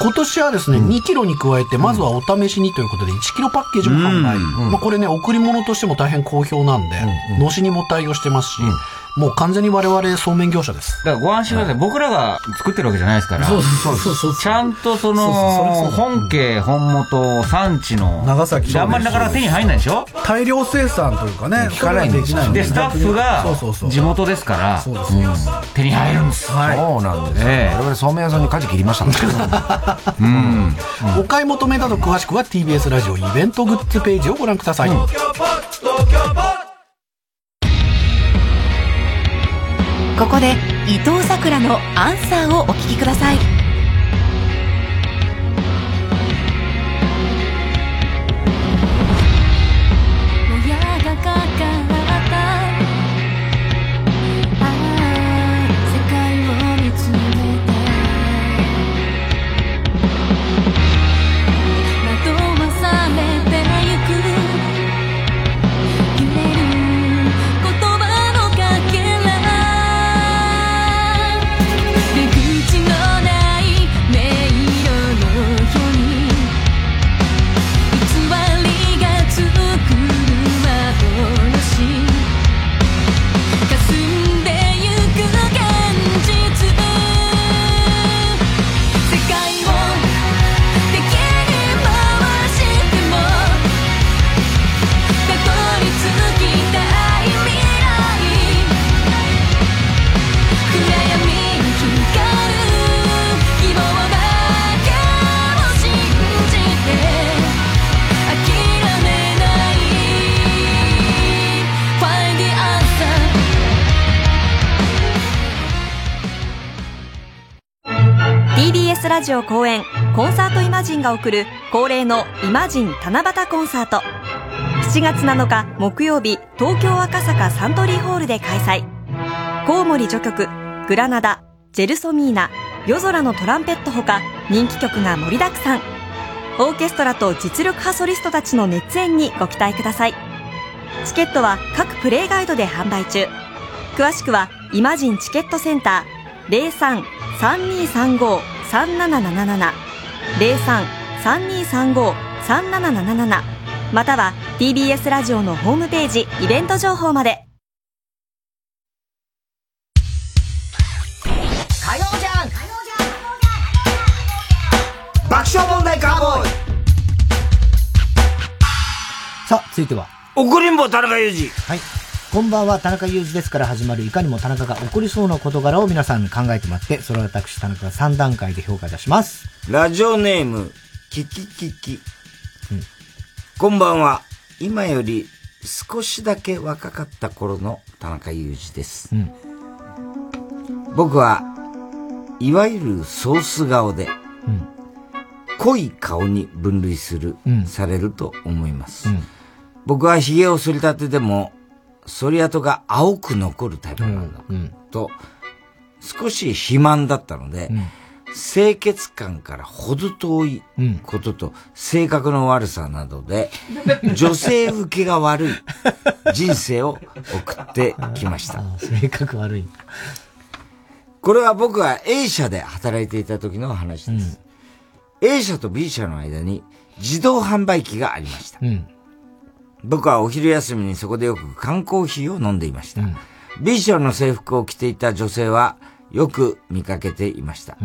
今年はですね、2キロに加えて、まずはお試しにということで、1キロパッケージも販売。まあこれね、贈り物としても大変好評なんで、のしにも対応してますし、もう完全に我々そうめん業者です。だからご安心ください。僕らが作ってるわけじゃないですから。そうそうそうそうちゃんとその、本家、本元、産地の。長崎であんまりなかなか手に入んないでしょ？大量生産というかね、聞かないんですよ。で、スタッフが地元ですから、そうですうん手に入るんです。そうなんです我々そうめん屋さんに舵切りましたから。うん。お買い求めなど詳しくは TBS ラジオイベントグッズページをご覧ください。ここで伊藤さくらのアンサーをお聞きください。TBS ラジオ公演コンサートイマジンが送る恒例のイマジン七夕コンサート。7月7日木曜日東京赤坂サントリーホールで開催。コウモリ序曲グラナダジェルソミーナ夜空のトランペットほか人気曲が盛りだくさん。オーケストラと実力派ソリストたちの熱演にご期待ください。チケットは各プレイガイドで販売中。詳しくはイマジンチケットセンター033235 03-3235-3777 03-3235-3777または TBS ラジオのホームページイベント情報まで火曜じゃん爆笑問題カーボーイさあ、続いては。怒りんぼ田中裕二。はい。こんばんは、田中裕二ですから始まる、いかにも田中が起こりそうな事柄を皆さんに考えてもらって、それを私、田中が3段階で評価いたします。ラジオネーム、キキキキ。こんばんは。今より少しだけ若かった頃の田中裕二です。僕は、いわゆるソース顔で、濃い顔に分類する、されると思います。僕は髭を剃りたてでも、剃り跡が青く残るタイプなんだ。と、少し肥満だったので、清潔感から程遠いことと、性格の悪さなどで、女性受けが悪い人生を送ってきました。性格悪い。これは僕が A 社で働いていた時の話です。A 社と B 社の間に自動販売機がありました。僕はお昼休みにそこでよく缶コーヒーを飲んでいました。B 社の制服を着ていた女性はよく見かけていました。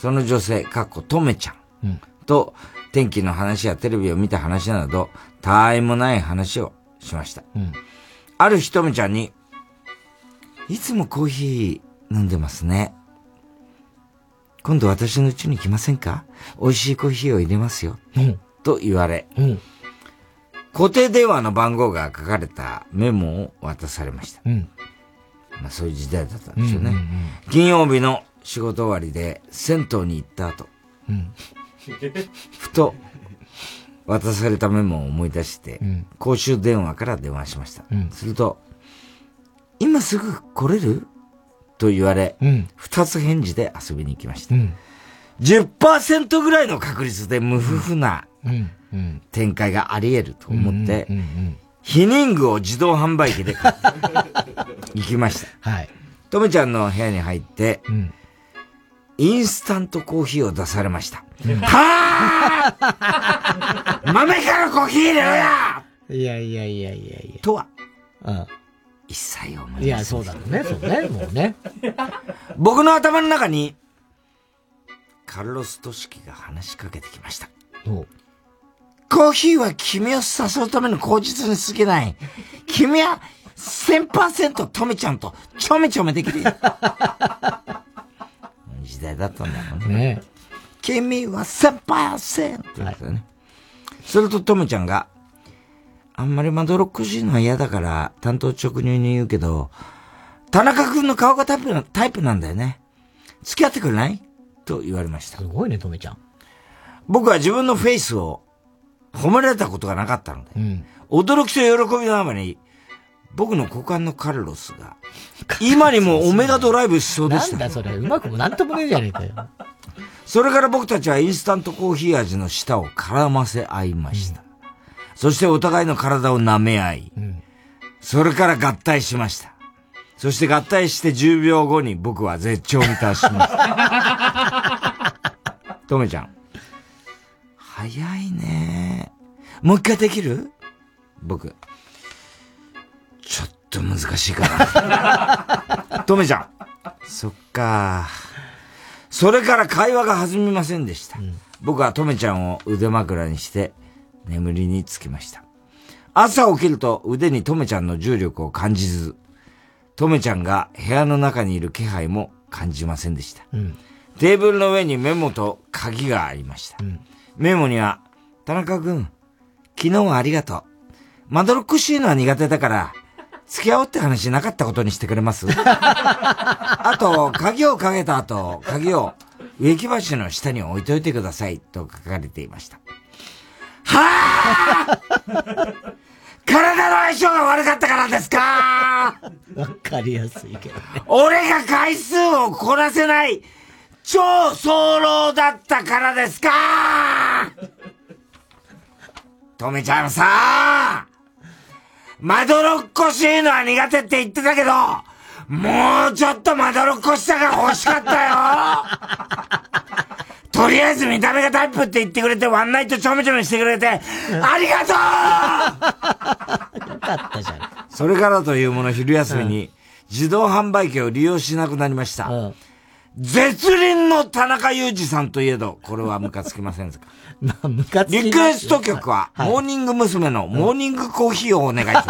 その女性、かっことめちゃん。と、天気の話やテレビを見た話など、たわいもない話をしました。ある日とめちゃんに、いつもコーヒー飲んでますね。今度私の家に来ませんか？美味しいコーヒーを入れますよ。と言われ、固定電話の番号が書かれたメモを渡されました。うん。まあそういう時代だったんでしょうね。うんうんうん金曜日の仕事終わりで銭湯に行った後、うん。ふと渡されたメモを思い出して、ん公衆電話から電話しました。うんすると、今すぐ来れる？と言われ、うん二つ返事で遊びに行きました。うん。10%ぐらいの確率で無夫婦な。展開があり得ると思ってうんうんうん、避妊具を自動販売機で買って 行きました。はい。とめちゃんの部屋に入って、んインスタントコーヒーを出されました。はぁ豆からコーヒー入れろやいやいやいやいやいや。とは、うん。一切思いませんいや、そうだろうね。そうね。もうね。僕の頭の中に、カルロス・トシキが話しかけてきました。コーヒーは君を誘うための口実に過ぎない。君は1000%トメちゃんとちょめちょめできるよ。時代だったんだろうね。ね君は1000%って言ってたね。するとトメちゃんが、あんまりまどろっこしいのは嫌だから担当直入に言うけど、田中君の顔がタイプなタイプなんだよね。付き合ってくれない？と言われました。すごいね、とめちゃん。僕は自分のフェイスを褒められたことがなかったので、うん。驚きと喜びのあまり、僕の股間のカルロスが、今にもオメガドライブしそうでした。なんだそれ、うまくもなんともねえじゃねえかよ。それから僕たちはインスタントコーヒー味の舌を絡ませ合いました。そしてお互いの体を舐め合い、それから合体しました。そして合体して10秒後に僕は絶頂に達しました。とめちゃん。早いね。もう一回できる？僕。ちょっと難しいかな。とめちゃん。そっか。それから会話が弾みませんでした。僕はとめちゃんを腕枕にして眠りにつきました。朝起きると腕にとめちゃんの重力を感じず、とめちゃんが部屋の中にいる気配も感じませんでした。うん。テーブルの上にメモと鍵がありました。メモには、田中君、昨日はありがとう。まどろっこしいのは苦手だから、付き合おうって話なかったことにしてくれます？あと、鍵をかけた後、鍵を植木鉢の下に置いといてくださいと書かれていました。はぁ 体の相性が悪かったからですか？わかりやすいけどね。俺が回数をこなせない超早漏だったからですか？とめちゃんさまどろっこしいのは苦手って言ってたけど、もうちょっとまどろっこしさが欲しかったよ。とりあえず見た目がタイプって言ってくれて、ワンナイトちょめちょめしてくれて、ありがとう！よかったじゃん。それからというもの昼休みに自動販売機を利用しなくなりました。絶倫の田中裕二さんといえど、これはムカつきませんか？まあ、ムカつきリクエスト曲は、はいモーニング娘。のモーニングコーヒーをお願いします。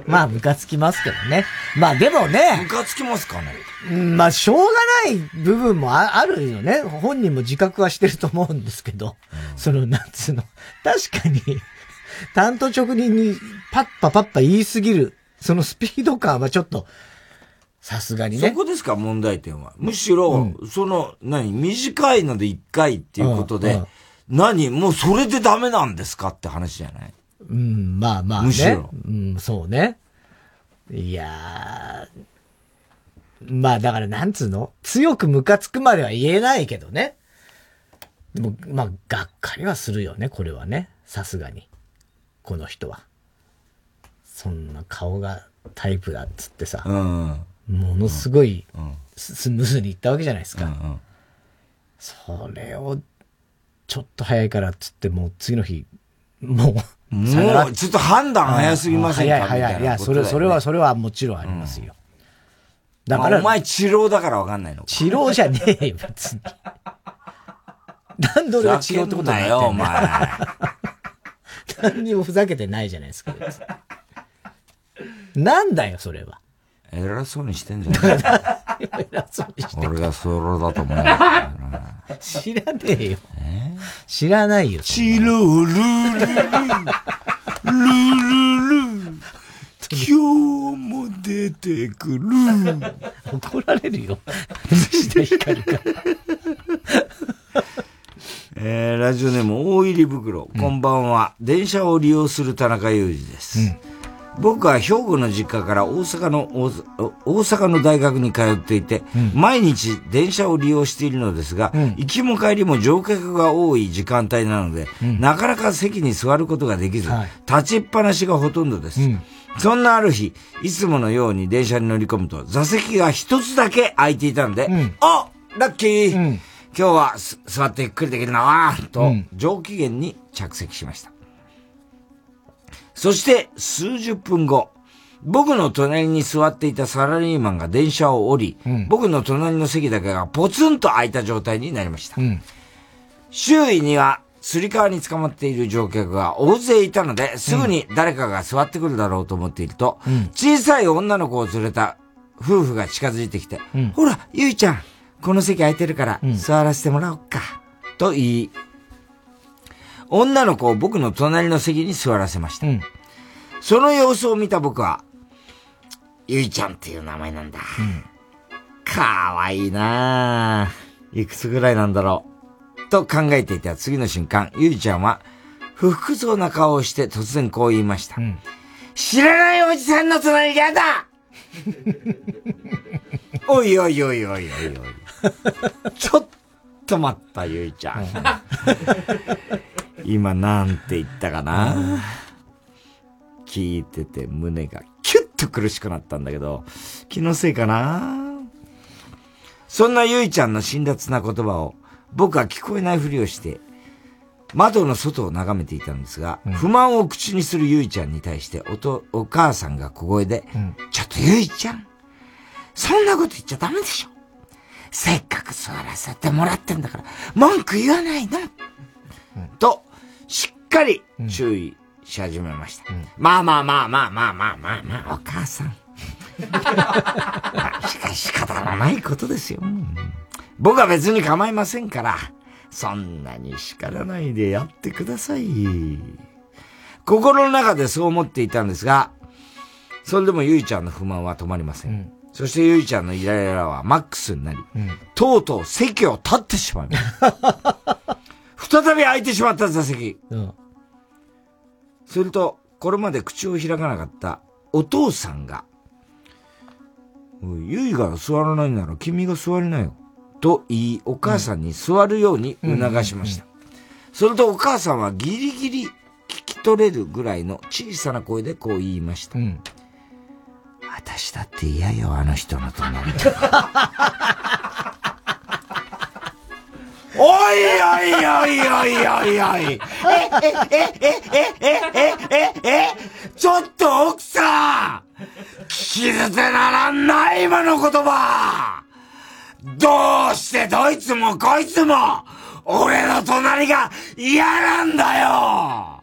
まあ、ムカつきますけどね。まあ、でもね。ムカつきますかね？うんまあ、しょうがない部分もああるよね。本人も自覚はしてると思うんですけど、その、なんつうの、確かに、担当直入にパッパパッパ言いすぎる、そのスピード感はちょっと、さすがにね。そこですか、問題点は。むしろ、その、何、短いので1回っていうことで、うんうん何、もうそれでダメなんですかって話じゃない？うん、まあまあね。むしろうん、そうね。いやー、まあだからなんつうの？強くムカつくまでは言えないけどね。でも、まあ、がっかりはするよね、これはね。さすがに。この人は。そんな顔がタイプだっつってさ。うん。ものすごいススムーズにいったわけじゃないですか。それを、ちょっと早いからっつって、もう次の日、もう、もうちょっと判断早すぎませんか？早い早い。いや、それ、それは、それはもちろんありますよ。だから、まあお前、治療だからわかんないのか。治療じゃねえよ、別に。なんで俺が治療ってことだよお前。何にもふざけてないじゃないですか。なんだよ、それは。偉そうにしてんじゃない偉そうにして俺がそれだと思う。知らねえよ。知らないよ。チロルルルルル今日も出てくる。怒られるよ。えー、ラジオネーム大入り袋、こんばんは。電車を利用する田中裕二です。僕は兵庫の実家から大阪の大大阪の大学に通っていて、毎日電車を利用しているのですが、行きも帰りも乗客が多い時間帯なので、なかなか席に座ることができず、立ちっぱなしがほとんどです。そんなある日、いつものように電車に乗り込むと、座席が一つだけ空いていたので、あラッキー、今日はす座ってゆっくりできるなわと、上機嫌に着席しました。そして、数十分後、僕の隣に座っていたサラリーマンが電車を降り、僕の隣の席だけがポツンと空いた状態になりました。周囲には、つり革に捕まっている乗客が大勢いたので、すぐに誰かが座ってくるだろうと思っていると、小さい女の子を連れた夫婦が近づいてきて、ほら、ゆいちゃん、この席空いてるから座らせてもらおうか、と言い、女の子を僕の隣の席に座らせました。その様子を見た僕は、ゆいちゃんっていう名前なんだ。かわいいなあいくつぐらいなんだろう。と考えていた次の瞬間、ゆいちゃんは、不服そうな顔をして突然こう言いました。知らないおじさんの隣嫌だ おいおいおいおいおいおい。ちょっと待った、ゆいちゃん。今なんて言ったかな、聞いてて胸がキュッと苦しくなったんだけど、気のせいかな？そんなゆいちゃんの辛辣な言葉を僕は聞こえないふりをして、窓の外を眺めていたんですが、不満を口にするゆいちゃんに対しておと、お母さんが小声で、ちょっとゆいちゃん、そんなこと言っちゃダメでしょ。せっかく座らせてもらってんだから、文句言わないの。と、しっかり注意し始めました。まあまあまあまあまあまあまあまあ、お母さん。まあしかし仕方のないことですよ。僕は別に構いませんから、そんなに叱らないでやってください。心の中でそう思っていたんですが、それでもゆいちゃんの不満は止まりません。そしてゆいちゃんのイライラはマックスになり、とうとう席を立ってしまいま。再び空いてしまった座席。すると、これまで口を開かなかったお父さんが、ゆいが座らないなら君が座りなよ。と言い、お母さんに座るように促しました。それとお母さんはギリギリ聞き取れるぐらいの小さな声でこう言いました。私だって嫌よ、あの人の隣。おいおいおいおいおいおい。え、え、え、え、え、え、え、え、え、ちょっと奥さん。聞き捨てならんない今の言葉。どうしてどいつもこいつも俺の隣が嫌なんだよ。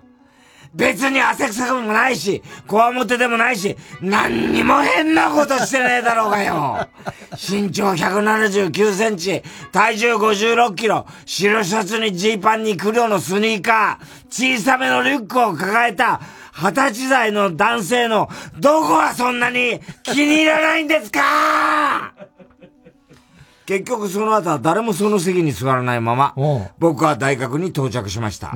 別に汗臭くもないし、こわもてでもないし、何にも変なことしてねえだろうがよ。身長179センチ、体重56キロ、白シャツにジーパンに黒のスニーカー、小さめのリュックを抱えた、二十歳代の男性の、どこがそんなに気に入らないんですか？結局その後は誰もその席に座らないまま、僕は大学に到着しました。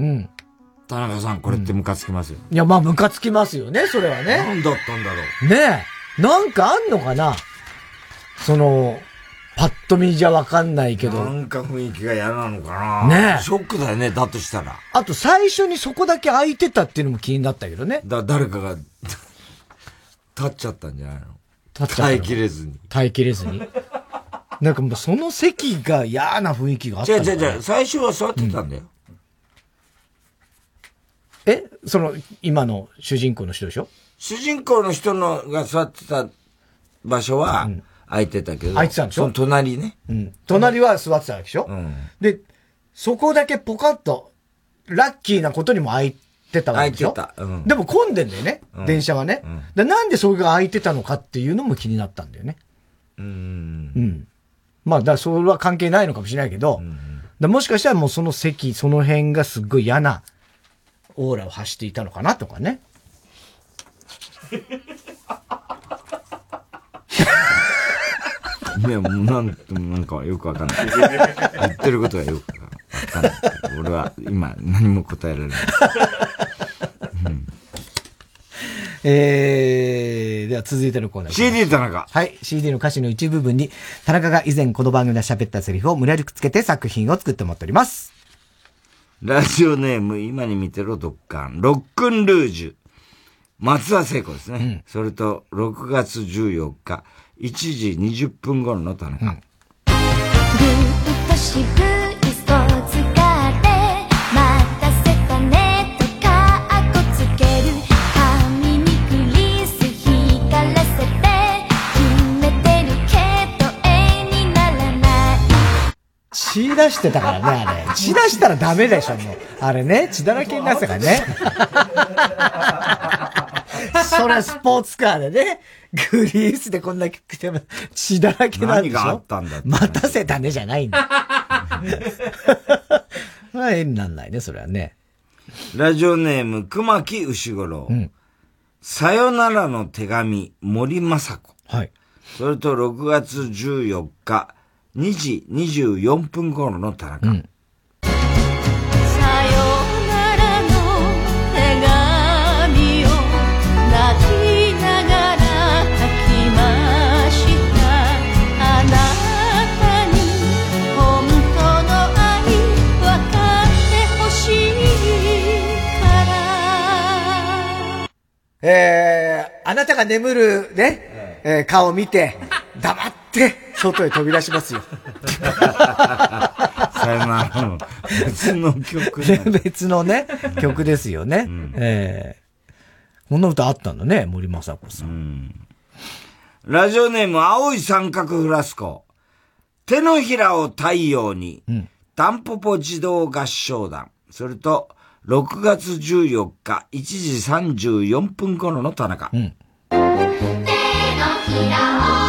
田中さん、これってムカつきますよ。いや、まあ、ムカつきますよね、それはね。何だったんだろう。ねえ。なんかあんのかな？その、パッと見じゃわかんないけど。なんか雰囲気が嫌なのかなねえショックだよね、だとしたら。あと最初にそこだけ空いてたっていうのも気になったけどね。だ、誰かが、立っちゃったんじゃないの？立っちゃったの？耐えきれずに。耐えきれずに。なんかもうその席が嫌な雰囲気があった違う違う違う、最初は座ってたんだよ。えその、今の主人公の人でしょ？主人公の人のが座ってた場所は、空いてたけど。空いてたんでしょ？その隣ね。うん。隣は座ってたわけでしょ、で、そこだけポカッと、ラッキーなことにも空いてたわけでしょ？空いてたうんでも混んでんだよね、うん電車はね、でなんでそれが空いてたのかっていうのも気になったんだよね。うん。うん。まあ、だからそれは関係ないのかもしれないけど、だもしかしたらもうその席、その辺がすっごい嫌なオーラを発していたのかなとかね。いや、もうなん、なんかよくわかんない。言ってることがよくわかんない。俺は今何も答えられない。えー、では続いてのコーナー。CD 田中。はい。CD の歌詞の一部分に、田中が以前この番組で喋ったセリフを無理やりくっつけて作品を作ってもらっております。ラジオネーム、今に見てろ、ドッカン。ロックンルージュ。松田聖子ですね。それと、6月14日、1時20分頃の田中。ぐっ血出してたからね、あれ。血出したらダメでしょ、もう。あれね、血だらけになってたからね。それはスポーツカーでね、グリースでこんだけても血だらけなんでしょ何があったんだ待たせたねじゃないんだ。まあ、絵になんないね、それはね。ラジオネーム、熊木牛五郎。さよならの手紙、森雅子。はい。それと6月14日、2時24分頃の田中。さよならの手紙を泣きながら書きましたあなたに本当の愛分かってほしいからえー、あなたが眠るね、えー顔を見て、黙って、外へ飛び出しますよ。さよならの別の曲だ別のね、曲ですよね。えーこんな歌あったんだね、森昌子さん。ラジオネーム、青い三角フラスコ。手のひらを太陽に、タンポポ児童合唱団。それと、6月14日、1時34分頃の田中。手のひらを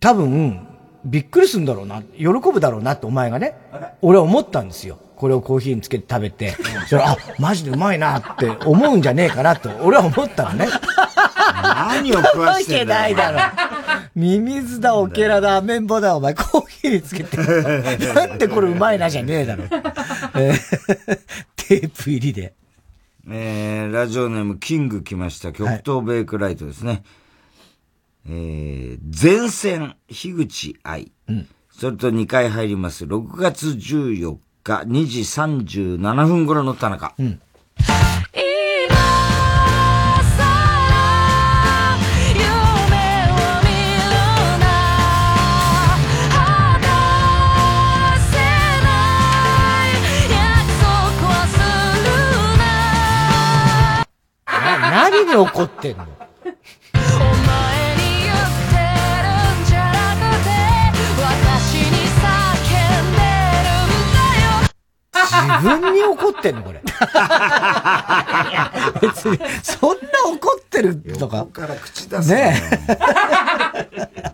多分、びっくりするんだろうな、喜ぶだろうなってお前がね、俺は思ったんですよ。これをコーヒーにつけて食べて、それあ、マジでうまいなって思うんじゃねえかなと、俺は思ったのね。何を食わしてんだよないだろ。ミミズだ、オケラだ、アメンボだ、お前コーヒーにつけて。なんでこれうまいなじゃねえだろ。えーテープ入りで。えー、ラジオネーム、キング来ました。極東ベイクライトですね。えー、前線、樋口愛。それと2回入ります。6月14日、2時37分頃の田中。な何に怒ってんの？自分に怒ってんのこれ。別に、そんな怒ってるとか？から口出すなね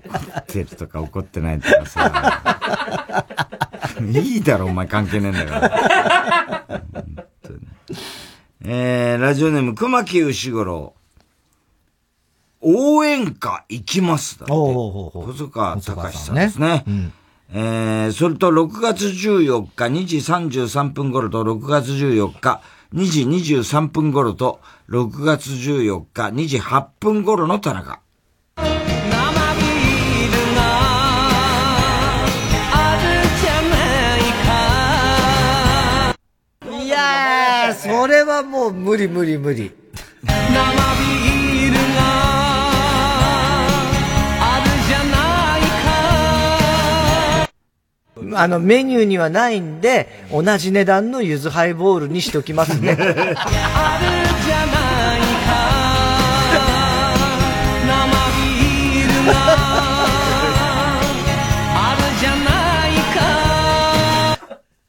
怒ってるとか怒ってないとかさ。いいだろ、お前関係ねえんだから。えー、ラジオネーム、熊木牛五郎。応援歌行きますだって。細川隆さんですね。えー、それと6月14日2時33分頃と6月14日2時23分頃と6月14日2時8分頃の田中。いやー、それはもう無理無理無理。あの、メニューにはないんで、同じ値段のゆずハイボールにしておきますね。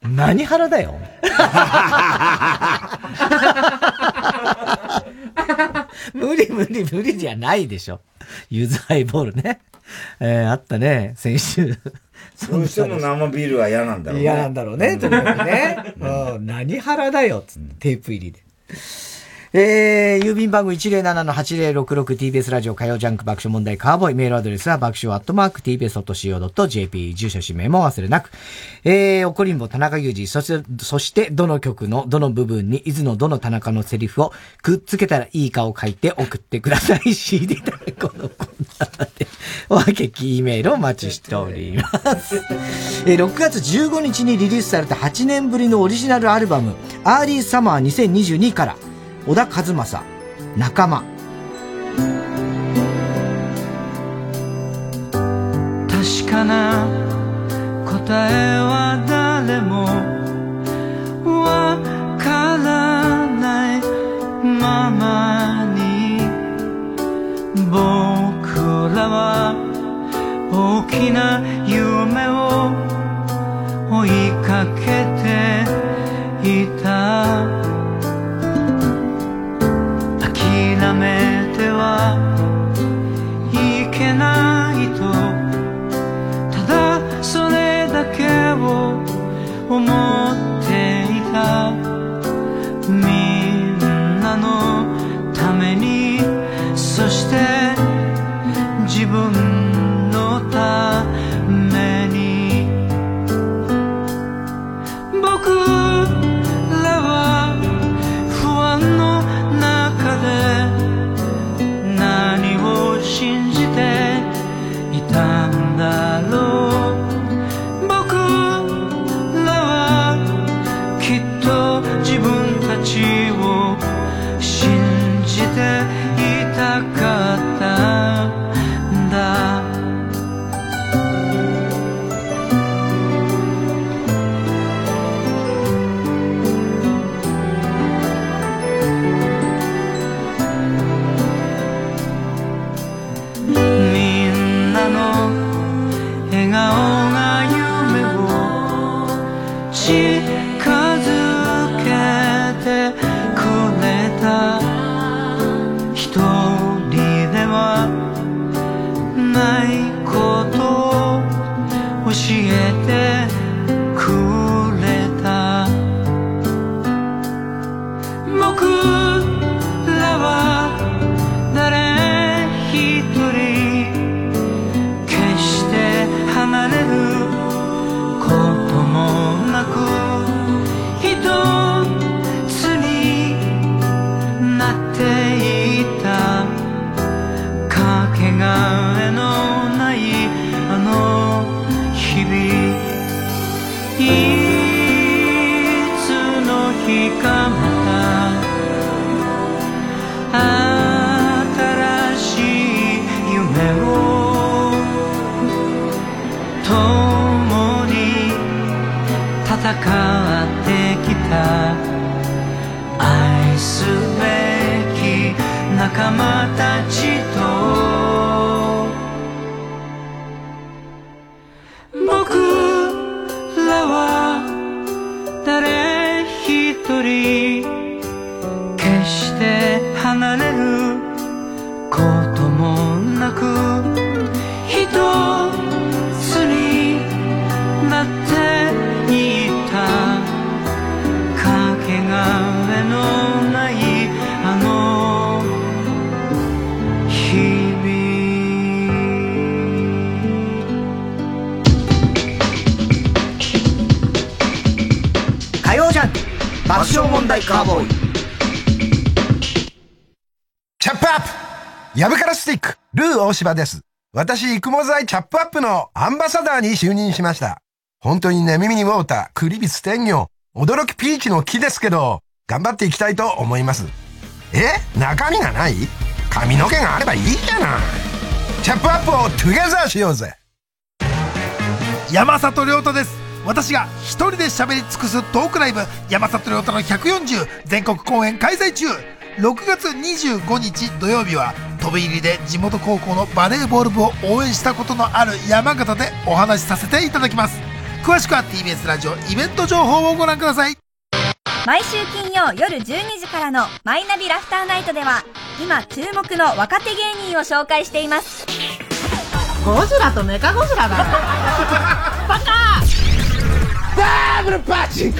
何腹だよ。無理無理無理じゃないでしょ。ゆずハイボールね。えー、あったね、先週。どうしても生ビールは嫌なんだろうね。嫌なんだろうね、とにかくね。うん、何腹だよ、つって、テープ入りで。えー、郵便番号 107-8066TBS ラジオ火曜ジャンク爆笑問題カーボイメールアドレスは爆笑アットマーク TBS.CO.JP 住所氏名も忘れなく。えー、怒りんぼ田中裕二、そして、そしてどの曲のどの部分に伊豆のどの田中のセリフをくっつけたらいいかを書いて送ってください。CD だね、このコーナーで。おはけき E メールをお待ちしております。えー、6月15日にリリースされた8年ぶりのオリジナルアルバム、アーリーサマー2022から、小田和正、仲間。確かな答えは誰もわからないままに僕らは大きな夢を追いかけルー大柴です。私、育毛剤チャップアップのアンバサダーに就任しました。本当にね、耳にウォーター、クリビス天魚、驚きピーチの木ですけど、頑張っていきたいと思います。え？中身がない？髪の毛があればいいじゃない。チャップアップをトゥゲザーしようぜ。山里亮太です私が一人で喋り尽くすトークライブ山里亮太の140全国公演開催中6月25日土曜日は飛び入りで地元高校のバレーボール部を応援したことのある山形でお話しさせていただきます。詳しくは TBS ラジオイベント情報をご覧ください。毎週金曜夜12時からの「マイナビラフターナイト」では今注目の若手芸人を紹介しています。ゴジラとメカゴジラだ。よバカダブルパチンコ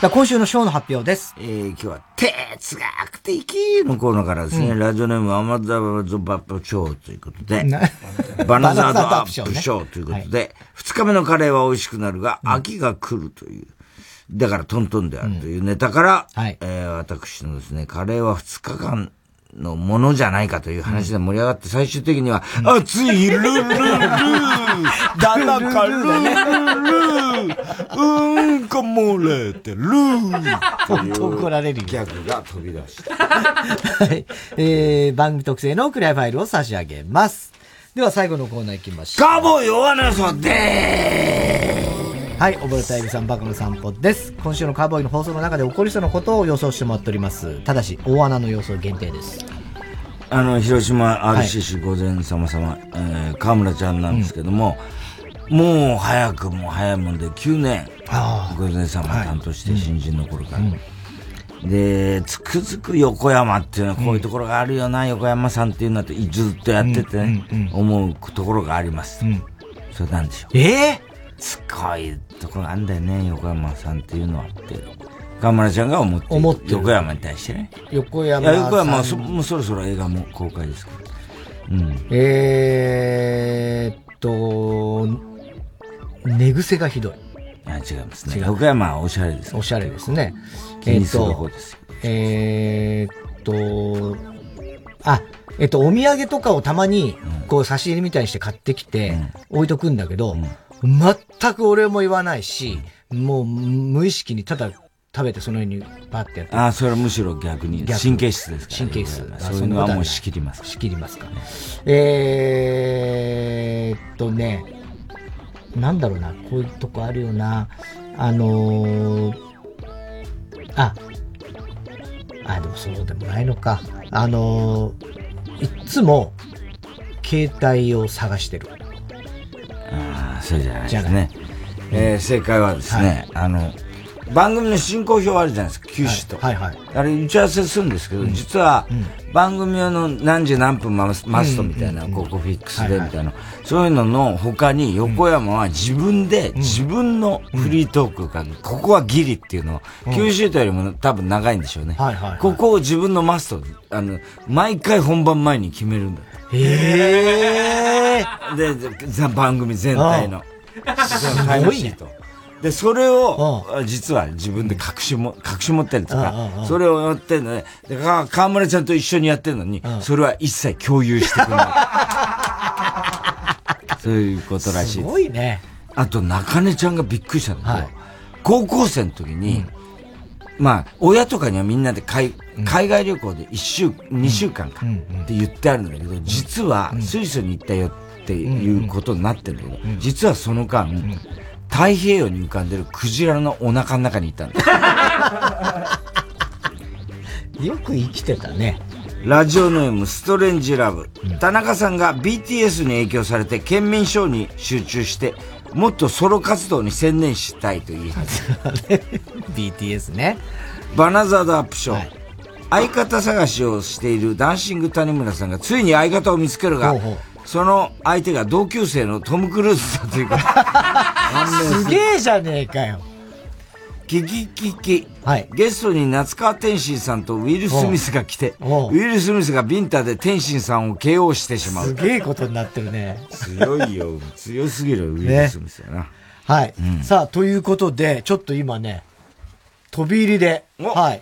さあ今週のショーの発表です。えー、今日は、哲学的のコーナーからですね、うん。ラジオネームアマザーズバップショーということで。な、バナザードアップショーということで、二、日目のカレーは美味しくなるが、秋が来るという、だからトントンであるというネタから、えー私のですね、カレーは二日間のものじゃないかという話で盛り上がって、最終的には、熱いルルル ルだらかルルルうんこ漏れてる本当怒られるよ。ギャグが飛び出した。はい。えー、番組特製のクリアファイルを差し上げます。では最後のコーナー行きましょう。カーボーイ弱なそではい、溺れたエビさんバカの散歩です。今週のカーボーイの放送の中で起こりそうなことを予想してもらっております。ただし、大穴の予想限定です。あの、広島 RCC 午前様様、えー、河村ちゃんなんですけども、もう早くも早いもんで9年、午前様担当して新人の頃から。で、つくづく横山っていうのはこういうところがあるよな、横山さんっていうのはずっとやっててね、思うところがあります。それなんでしょう。ええすごいところがあるんだよね、横山さんっていうのはって。河村ちゃんが思ってる思ってる横山に対してね。横山いや横山そもうそろそろ映画も公開ですから。うん。えーっと、寝癖がひどい。あ違いますね。横山はおしゃれです。おしゃれですね。気にする方ですよ。えーっと、あ、えっと、お土産とかをたまに、こう、差し入れみたいにして買ってきて、置いとくんだけど、全く俺も言わないし、もう、無意識にただ食べてそのようにパッてやって。ああ、それはむしろ逆に逆神経質ですから。神経質。あそういうのはもう仕仕切ります。仕切りますか。えーっとね、なんだろうな、こういうとこあるよな。あのー、あ、あ、でもそうでもないのか。あのー、いっつも、携帯を探してる。ああ、そうじゃないですね。えー正解はですね、あの、番組の進行表あるじゃないですか、休止と。はい。はい。あれ打ち合わせするんですけど、実は、番組用の何時何分マスマストみたいな、ここフィックスでみたいな、そういうのの他に横山は自分で自分のフリートークが、ここはギリっていうのを、うん。九州とよりも多分長いんでしょうね。はいはいはい。ここを自分のマスト、あの、毎回本番前に決めるんだ。へー。で、ざ番組全体の。すごいね。で、それを、実は自分で隠しも、隠し持ってるんうんかう、んそれをやってんのね。で、か河村ちゃんと一緒にやってんのに、それは一切共有してくれない。そういうことらしいです。すごいね。あと、中根ちゃんがびっくりしたのが、高校生の時に、まあ、親とかにはみんなで海海外旅行で一週、二週間かって言ってあるんだけど、実はスイスに行ったよっていうことになってるんだけど、実はその間、太平洋に浮かんでるクジラのお腹の中にいたんだ。よく生きてたね。ラジオネームストレンジラブ。田中さんが BTS に影響されて県民賞に集中して、もっとソロ活動に専念したいと言い始め BTS ね。バナザードアップショー。相方探しをしているダンシング谷村さんがついに相方を見つけるが、その相手が同級生のトム・クルーズだというか、すげえじゃねえかよ。キキキキ。ゲストに夏川天心さんとウィル・スミスが来て、ウィル・スミスがビンタで天心さんを KO してしまう。すげえことになってるね。強いよ。強すぎる、ウィル・スミスやな。はい。さあ、ということで、ちょっと今ね、飛び入りで、はい。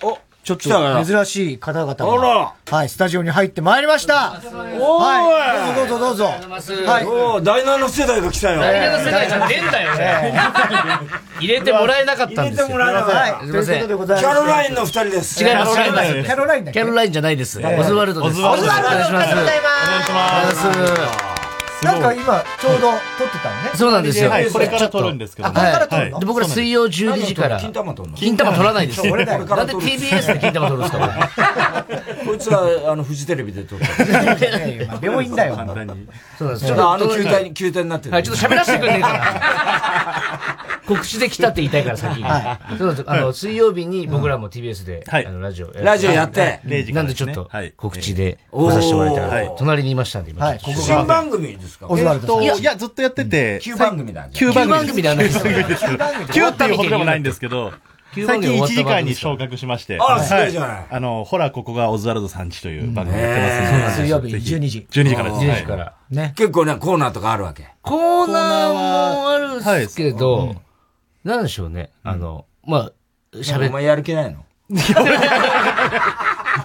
ちょっと珍しい方々が、あはい、スタジオに入ってまいりました。おはい。どうぞどうぞどうぞ。はい。おー第七世代が来たよ。第七世代じゃねえんだよね。入れてもらえなかったんですよ。入れてもらえなかったはいすいません。ということでございますキャロラインの二人です違います。キャロライン違いますキャロラインだっけ？キャロラインじゃないです。ええオズワルドです。オズワルドお願いしますお願いしますなんか今、ちょうど撮ってたのね。そうなんですよ。はいこれから撮るんですけど。あ、これから撮るの？で僕ら水曜12時から。金玉取るの金玉取らないですよ。なんで TBS で金玉取るんですか、こいつは、あの、フジテレビで撮った。病院だよ。そうなんです。ちょっとあの球体に、球体になってる。はい、ちょっと喋らせてくんねえから。告知で来たって言いたいから先に。はそう。あの、水曜日に僕らも TBS で、あの、ラジオ。ラジオやってはい0時からなんでちょっと、告知でさせてもらいた。隣にいましたんで、今。新番組ですか？オズワルドいや、ずっとやってて。旧番組だ旧番組。旧番組ではないです旧番組です旧っていうほどでもないんですけど、旧番組最近1終わったばっか？り時間に昇格しまして。あすごいじゃないはあの、ほら、ここがオズワルドさんちという番組やってますですので。水曜日ぜひ12時12時からです。12はい時から。ね。結構ね、コーナーとかあるわけ。コーナーもあるんですけど、なんでしょうね。あの、まあ、喋お前やる気ないの？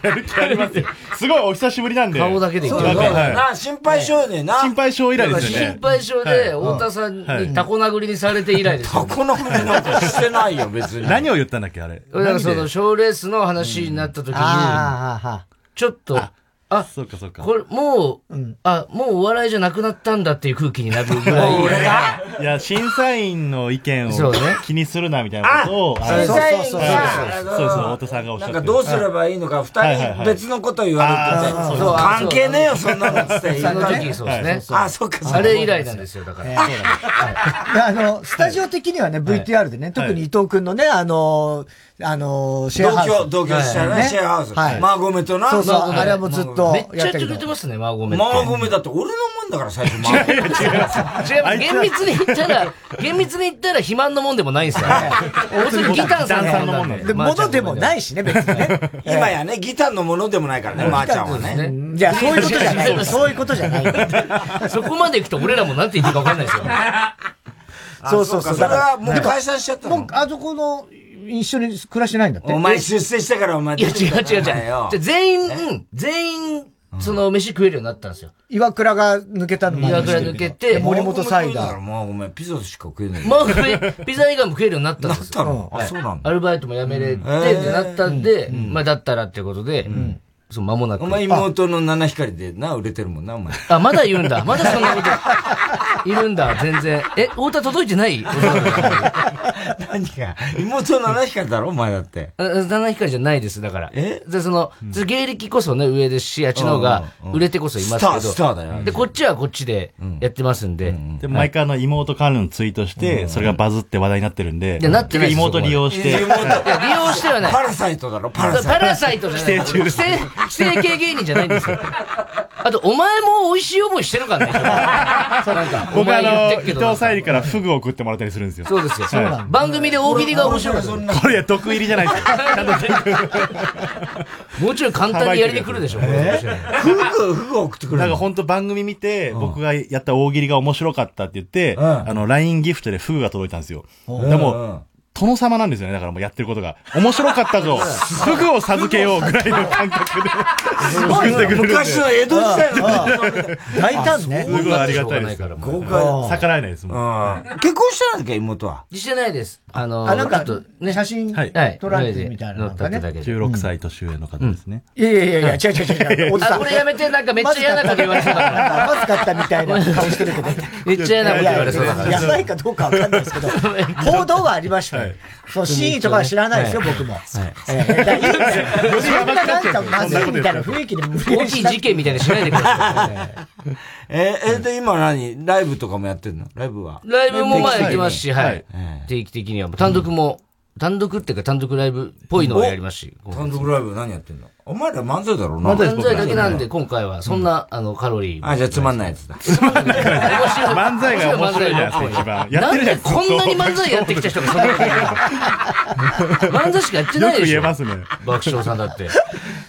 やる気ありますよ。すごいお久しぶりなんで。顔だけでそうだな、心配性でな。心配性以来ですよね。心配性で、太田さんにタコ殴りにされて以来ですよ。タコ殴りなんかしてないよ、別に。何を言ったんだっけ、あれ。だからその、賞レースの話になった時に、ああ、はちょっと、あ、そうかそうか。これ、もう、あ、もうお笑いじゃなくなったんだっていう空気になるぐらい。いや、審査員の意見をそうね。気にするなみたいなことを、ああの審査員が。はいそうそうそう、太田さんがおっしゃってなんかどうすればいいのか、二人別のこと言われてて、あーそう関係ねえよ、そんなのっつって。その時そうですね。あ、そっか、そっか。あれ以来なんですよ、だから。あの、スタジオ的にはね、VTR でね、特に伊藤くんのね、あの、あの、シェアハウス。同居、同居したね、シェアハウス。はい。マーゴメとな。そうそう、あれはもうずっとめっちゃやってくれてますね、マーゴメって。マーゴメだって俺のもんだから、最初、マーゴメ。違う、厳密に言ったら、厳密に言ったら肥満のもんでもないんですよ。大津ギターさんのもんなんで。で、ものでもないしね、別にね。今やね、ギターのものでもないからね、まーちゃんはね。じゃあ、そういうことじゃない。そういうことじゃない。そこまで行くと俺らもなんて言っていいか分かんないですよ。そうそうそう。それはもう解散しちゃったの？もう、あそこの、一緒に暮らしてないんだって。お前出世してからお前いや、違う違う違う。じゃ全員、うん全員、その、飯食えるようになったんですよ。岩倉が抜けたの岩倉抜けて、森本サイダー。まあごめん、ピザしか食えない。まあ、食え ピザ以外も食えるようになったんですよ。なったの？あそうなんだアルバイトも辞めれて、うんってなったんで、まあ、だったらってことで、そう、間もなく。お前妹の七光でな、売れてるもんな、お前。あ、まだ言うんだ。まだそんなこと。いるんだ、全然。え、太田届いてない？何が？妹の七光だろ、お前だって。あ七光じゃないです、だから。え？で、その、芸歴こそね、上ですし、あっちの方が売れてこそいますけど。スタースターだよで、こっちはこっちでやってますんで。で、毎回あの妹関連のツイートして、それがバズって話題になってるんで、いやなってないです妹利用して、いや、利用してはない。パラサイトだろ、パラサイト。パラサイトじゃない。寄生虫です寄生寄生系芸人じゃないんですよ。あと、お前も美味しい思いしてるからね。なん僕あの、伊藤沙莉からフグを送ってもらったりするんですよ。そうですよ。はい番組で大喜利が面白かった。これ、毒入りじゃないですか。もうちょい簡単にやりに来るでしょ、これフグ、フグ送ってくるなんか本当番組見て、僕がやった大喜利が面白かったって言って、あの、LINE ギフトでフグが届いたんですよ。うんでも、殿様なんですよね。だからもうやってることが。面白かったぞ。フグを授けようぐらいの感覚で。送ってくれるんで昔の江戸時代の 大胆ね。すごいありがたいです。豪快逆らえないですもん。結婚してないんだっけ、妹は？してないです。あの、あ、なんかね、写真はい撮られてみたいな。なんかね。16歳年上の方ですね。いやいやいやいや、違う違う違う。おじさあ、んこれやめて、なんかめっちゃ嫌なこと言われそうだから。まずかったみたいな顔してるけど。めっちゃ嫌なこと言われそうだから。やばいかどうかわかんないですけど、報道はありましたよ。そう、真意とかは知らないですよ、僕も。ええだからいいんだよそんななんかまずいみたいな雰囲気で無理大きい事件みたいにしないでください。え、え、で、今何？ライブとかもやってんの？ライブは？ライブもまあ行きますし、はい。定期的には。単独も単独っていうか単独ライブっぽいのをやりますし。お単独ライブ何やってんの？お前ら漫才だろうな。漫才だけなんで、今回はそんな、あの、カロリーも。あ、じゃあつまんないやつだ。漫才が面白いじゃないですか、一番。やってるじゃん。こんなに漫才やってきた人がそんな漫才しかやってないでしょ。よく言えますね。爆笑さんだって。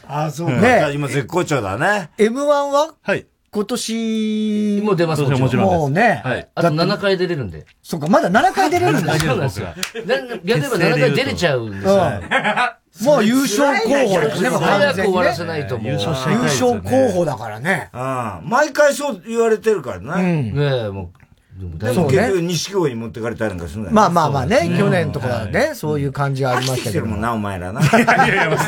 あ、そうね今絶好調だね。M1 は？はい。今年、もう出ますもちろんもちろんもうね。はい。あと7回出れるんで。そうか、まだ7回出れるんだ。そうなんですよ。な例えば7回出れちゃうんですよ。もう優勝候補ですね、もう完早く終わらせないともう。優優勝候補だからね。ああ毎回そう言われてるからね。ねえ、もう。でも結局、錦鯉に持ってかれたりなんかするんだよまあまあまあね、去年とかね、そういう感じがありましたけど。もんな、お前らな。いやいやいや、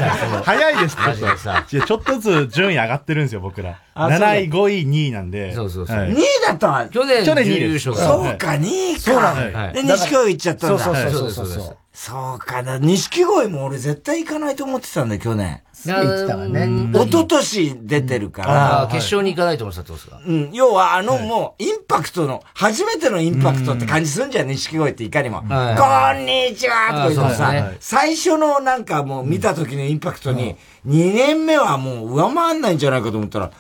早いです、ちょっと。いや、ちょっとずつ順位上がってるんですよ、僕ら。あそう7位、5位、2位なんで。そうそうそう。2位だったわ。去年、去年2位優です勝そうか、2位か。そうなのはいで、錦鯉行っちゃったんだ。そうそうそうそうそう。そうかな。錦鯉も俺絶対行かないと思ってたんだよ、去年。言ってたわね。一昨年出てるかあらあ、。決勝に行かないと思ってたってことですか？うん。要は、あの、もう、インパクトの、初めてのインパクトって感じするんじゃん、錦鯉っていかにも。こはいんにちはとか言うさ最初のなんかもう見た時のインパクトに、2年目はもう上回んないんじゃないかと思ったら、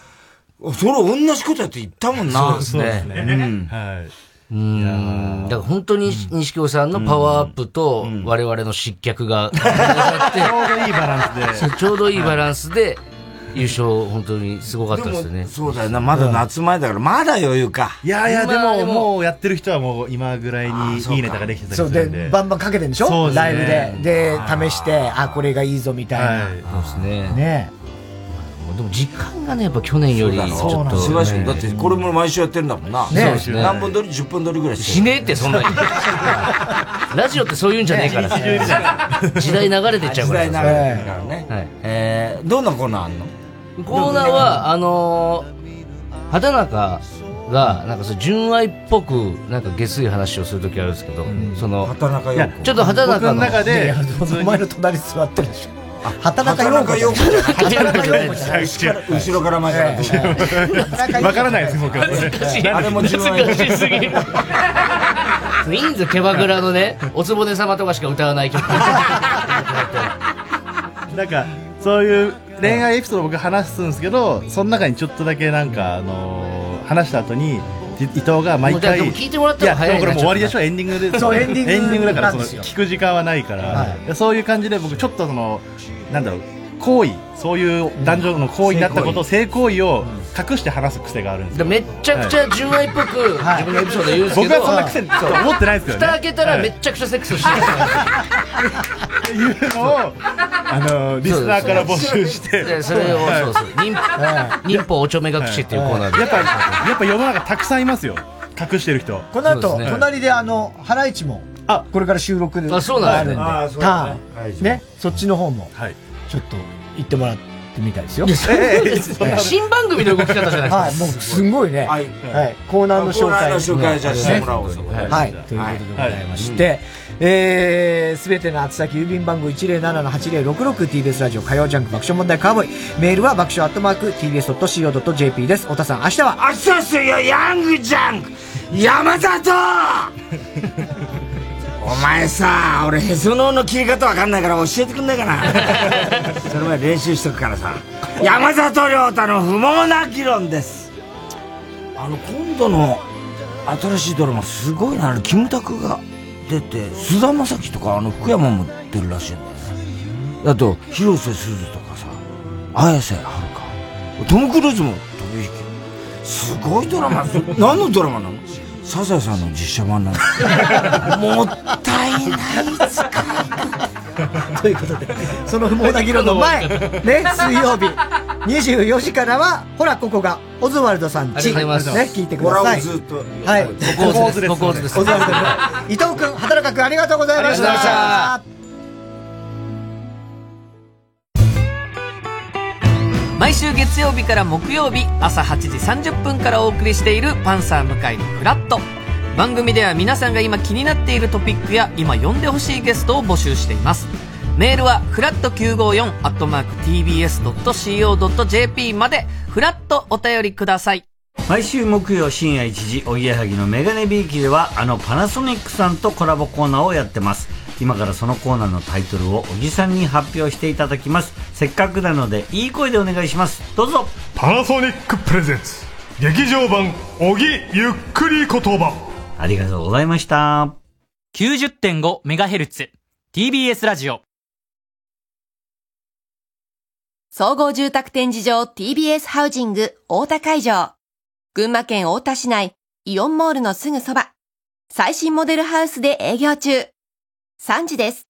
それ同じことやって言ったもんな。そうですねうん。はい。うん。だから本当に錦鯉さんのパワーアップと我々の失脚が ちょうどいいバランスで。そうちょうどいいバランスで優勝本当にすごかったですよね。そうだよな、まだ夏前だから、まだ余裕か。いやいや、でもも、もうやってる人はもう今ぐらいにいいネタができてたりすそうで、るんで。バンバンかけてんでしょ？そうですねライブで。で、試して、あ、これがいいぞみたいな。はい。そうですね。ねでも時間がね、やっぱ去年よりちょっと。素晴らしい。だって、これも毎週やってるんだもんな。ねそうですね何本撮り ?10 本撮りぐらいしねえってそんなに。ラジオってそういうんじゃねえからさ。時代流れてっちゃうからさ。時代流れてるからね。はい。えー、どんなコーナーあんの？コーナーは、あのー、畑中が、なんかそう、純愛っぽく、なんか下水話をするときあるんですけど、その、畑中いや陽子。ちょっと畑中の中で、お前の隣座ってるでしょ。畑中陽子畑中陽子じゃない。畑中陽子じゃない後ろから前から。わからないです、僕は。あれも難しすぎる。いいんですよ、キャバクラのね、おつぼね様とかしか歌わない曲。なんか、そ。ういう恋愛エピソードを僕話すんですけど、そ。の中にちょっとだけなんか、あのー話した後に、い伊藤が毎回。聞いてもらったら早いこれもう終わりでしょ、エンディングで。そうエンディングだから、その、聞く時間はないから、はいそういう感じで僕ちょっとその、なんだろう、行為、そういう男女の行為になったこと、性行為を隠して話す癖があるんですめっちゃくちゃ純愛っぽく、自分のエピソード言うんですけど、僕はそんな癖と思ってないですけどね。蓋開けたらめっちゃくちゃセックスしてる。っていうのを、あの、リスナーから募集して。でそれを、はい。そうそう。忍忍法おちょめ隠しっていうコーナーで。やっぱ、やっぱ世の中たくさんいますよ。隠してる人。この後、隣であの、ハライチも、あ。これから収録あそうなんがあるんで、ですね。ね、そっちの方も、はい。ちょっと行ってもらってみたいですよ。新番組の動き方じゃないですか。はい、もうすごいね。ははいい。コーナーの紹コーナー介。の紹介じゃあしてもらおう。はい、ということでございまして、えー、すべての宛先郵便番号 107-8066TBS ラジオ火曜ジャンク爆笑問題カーボーイ。メールは爆笑アットマーク TBS.CO.JP です。太田さん、明日は明日っすよ、ヤングジャンク山里お前さ、俺へその緒の切り方わかんないから教えてくんないかな その前に練習しとくからさ。山里亮太の不毛な議論です。あの、今度の新しいドラマすごいな。あれ、キムタクが出て、菅田将暉とかあの福山も出るらしいんだよね。あと、広瀬すずとかさ、綾瀬はるか、トム・クルーズも飛び引き。すごいドラマ。何のドラマなの？サザエさんの実写版なの。もったいない使い ということで、その不毛な議論の前、ね、水曜日、24時からは、ほら、ここが、オズワルドさんち、ね、聞いてください。ずっと。はい。ここです。ここです。オズワルドさん伊藤君、畑中君、ありがとうございました。毎週月曜日から木曜日朝8時30分からお送りしているパンサー向井のフラット。番組では皆さんが今気になっているトピックや今呼んでほしいゲストを募集しています。メールはフラット954アットマーク TBS.CO.JP までフラットお便りください。毎週木曜深夜1時おぎやはぎのメガネビーキではあのパナソニックさんとコラボコーナーをやってます。今からそのコーナーのタイトルを小木さんに発表していただきますせっかくなのでいい声でお願いしますどうぞパナソニックプレゼンツ劇場版小木ゆっくり言葉ありがとうございました。90.5MHz TBS ラジオ総合住宅展示場 TBS ハウジング大田会場。群馬県大田市内イオンモールのすぐそば。最新モデルハウスで営業中。3時です。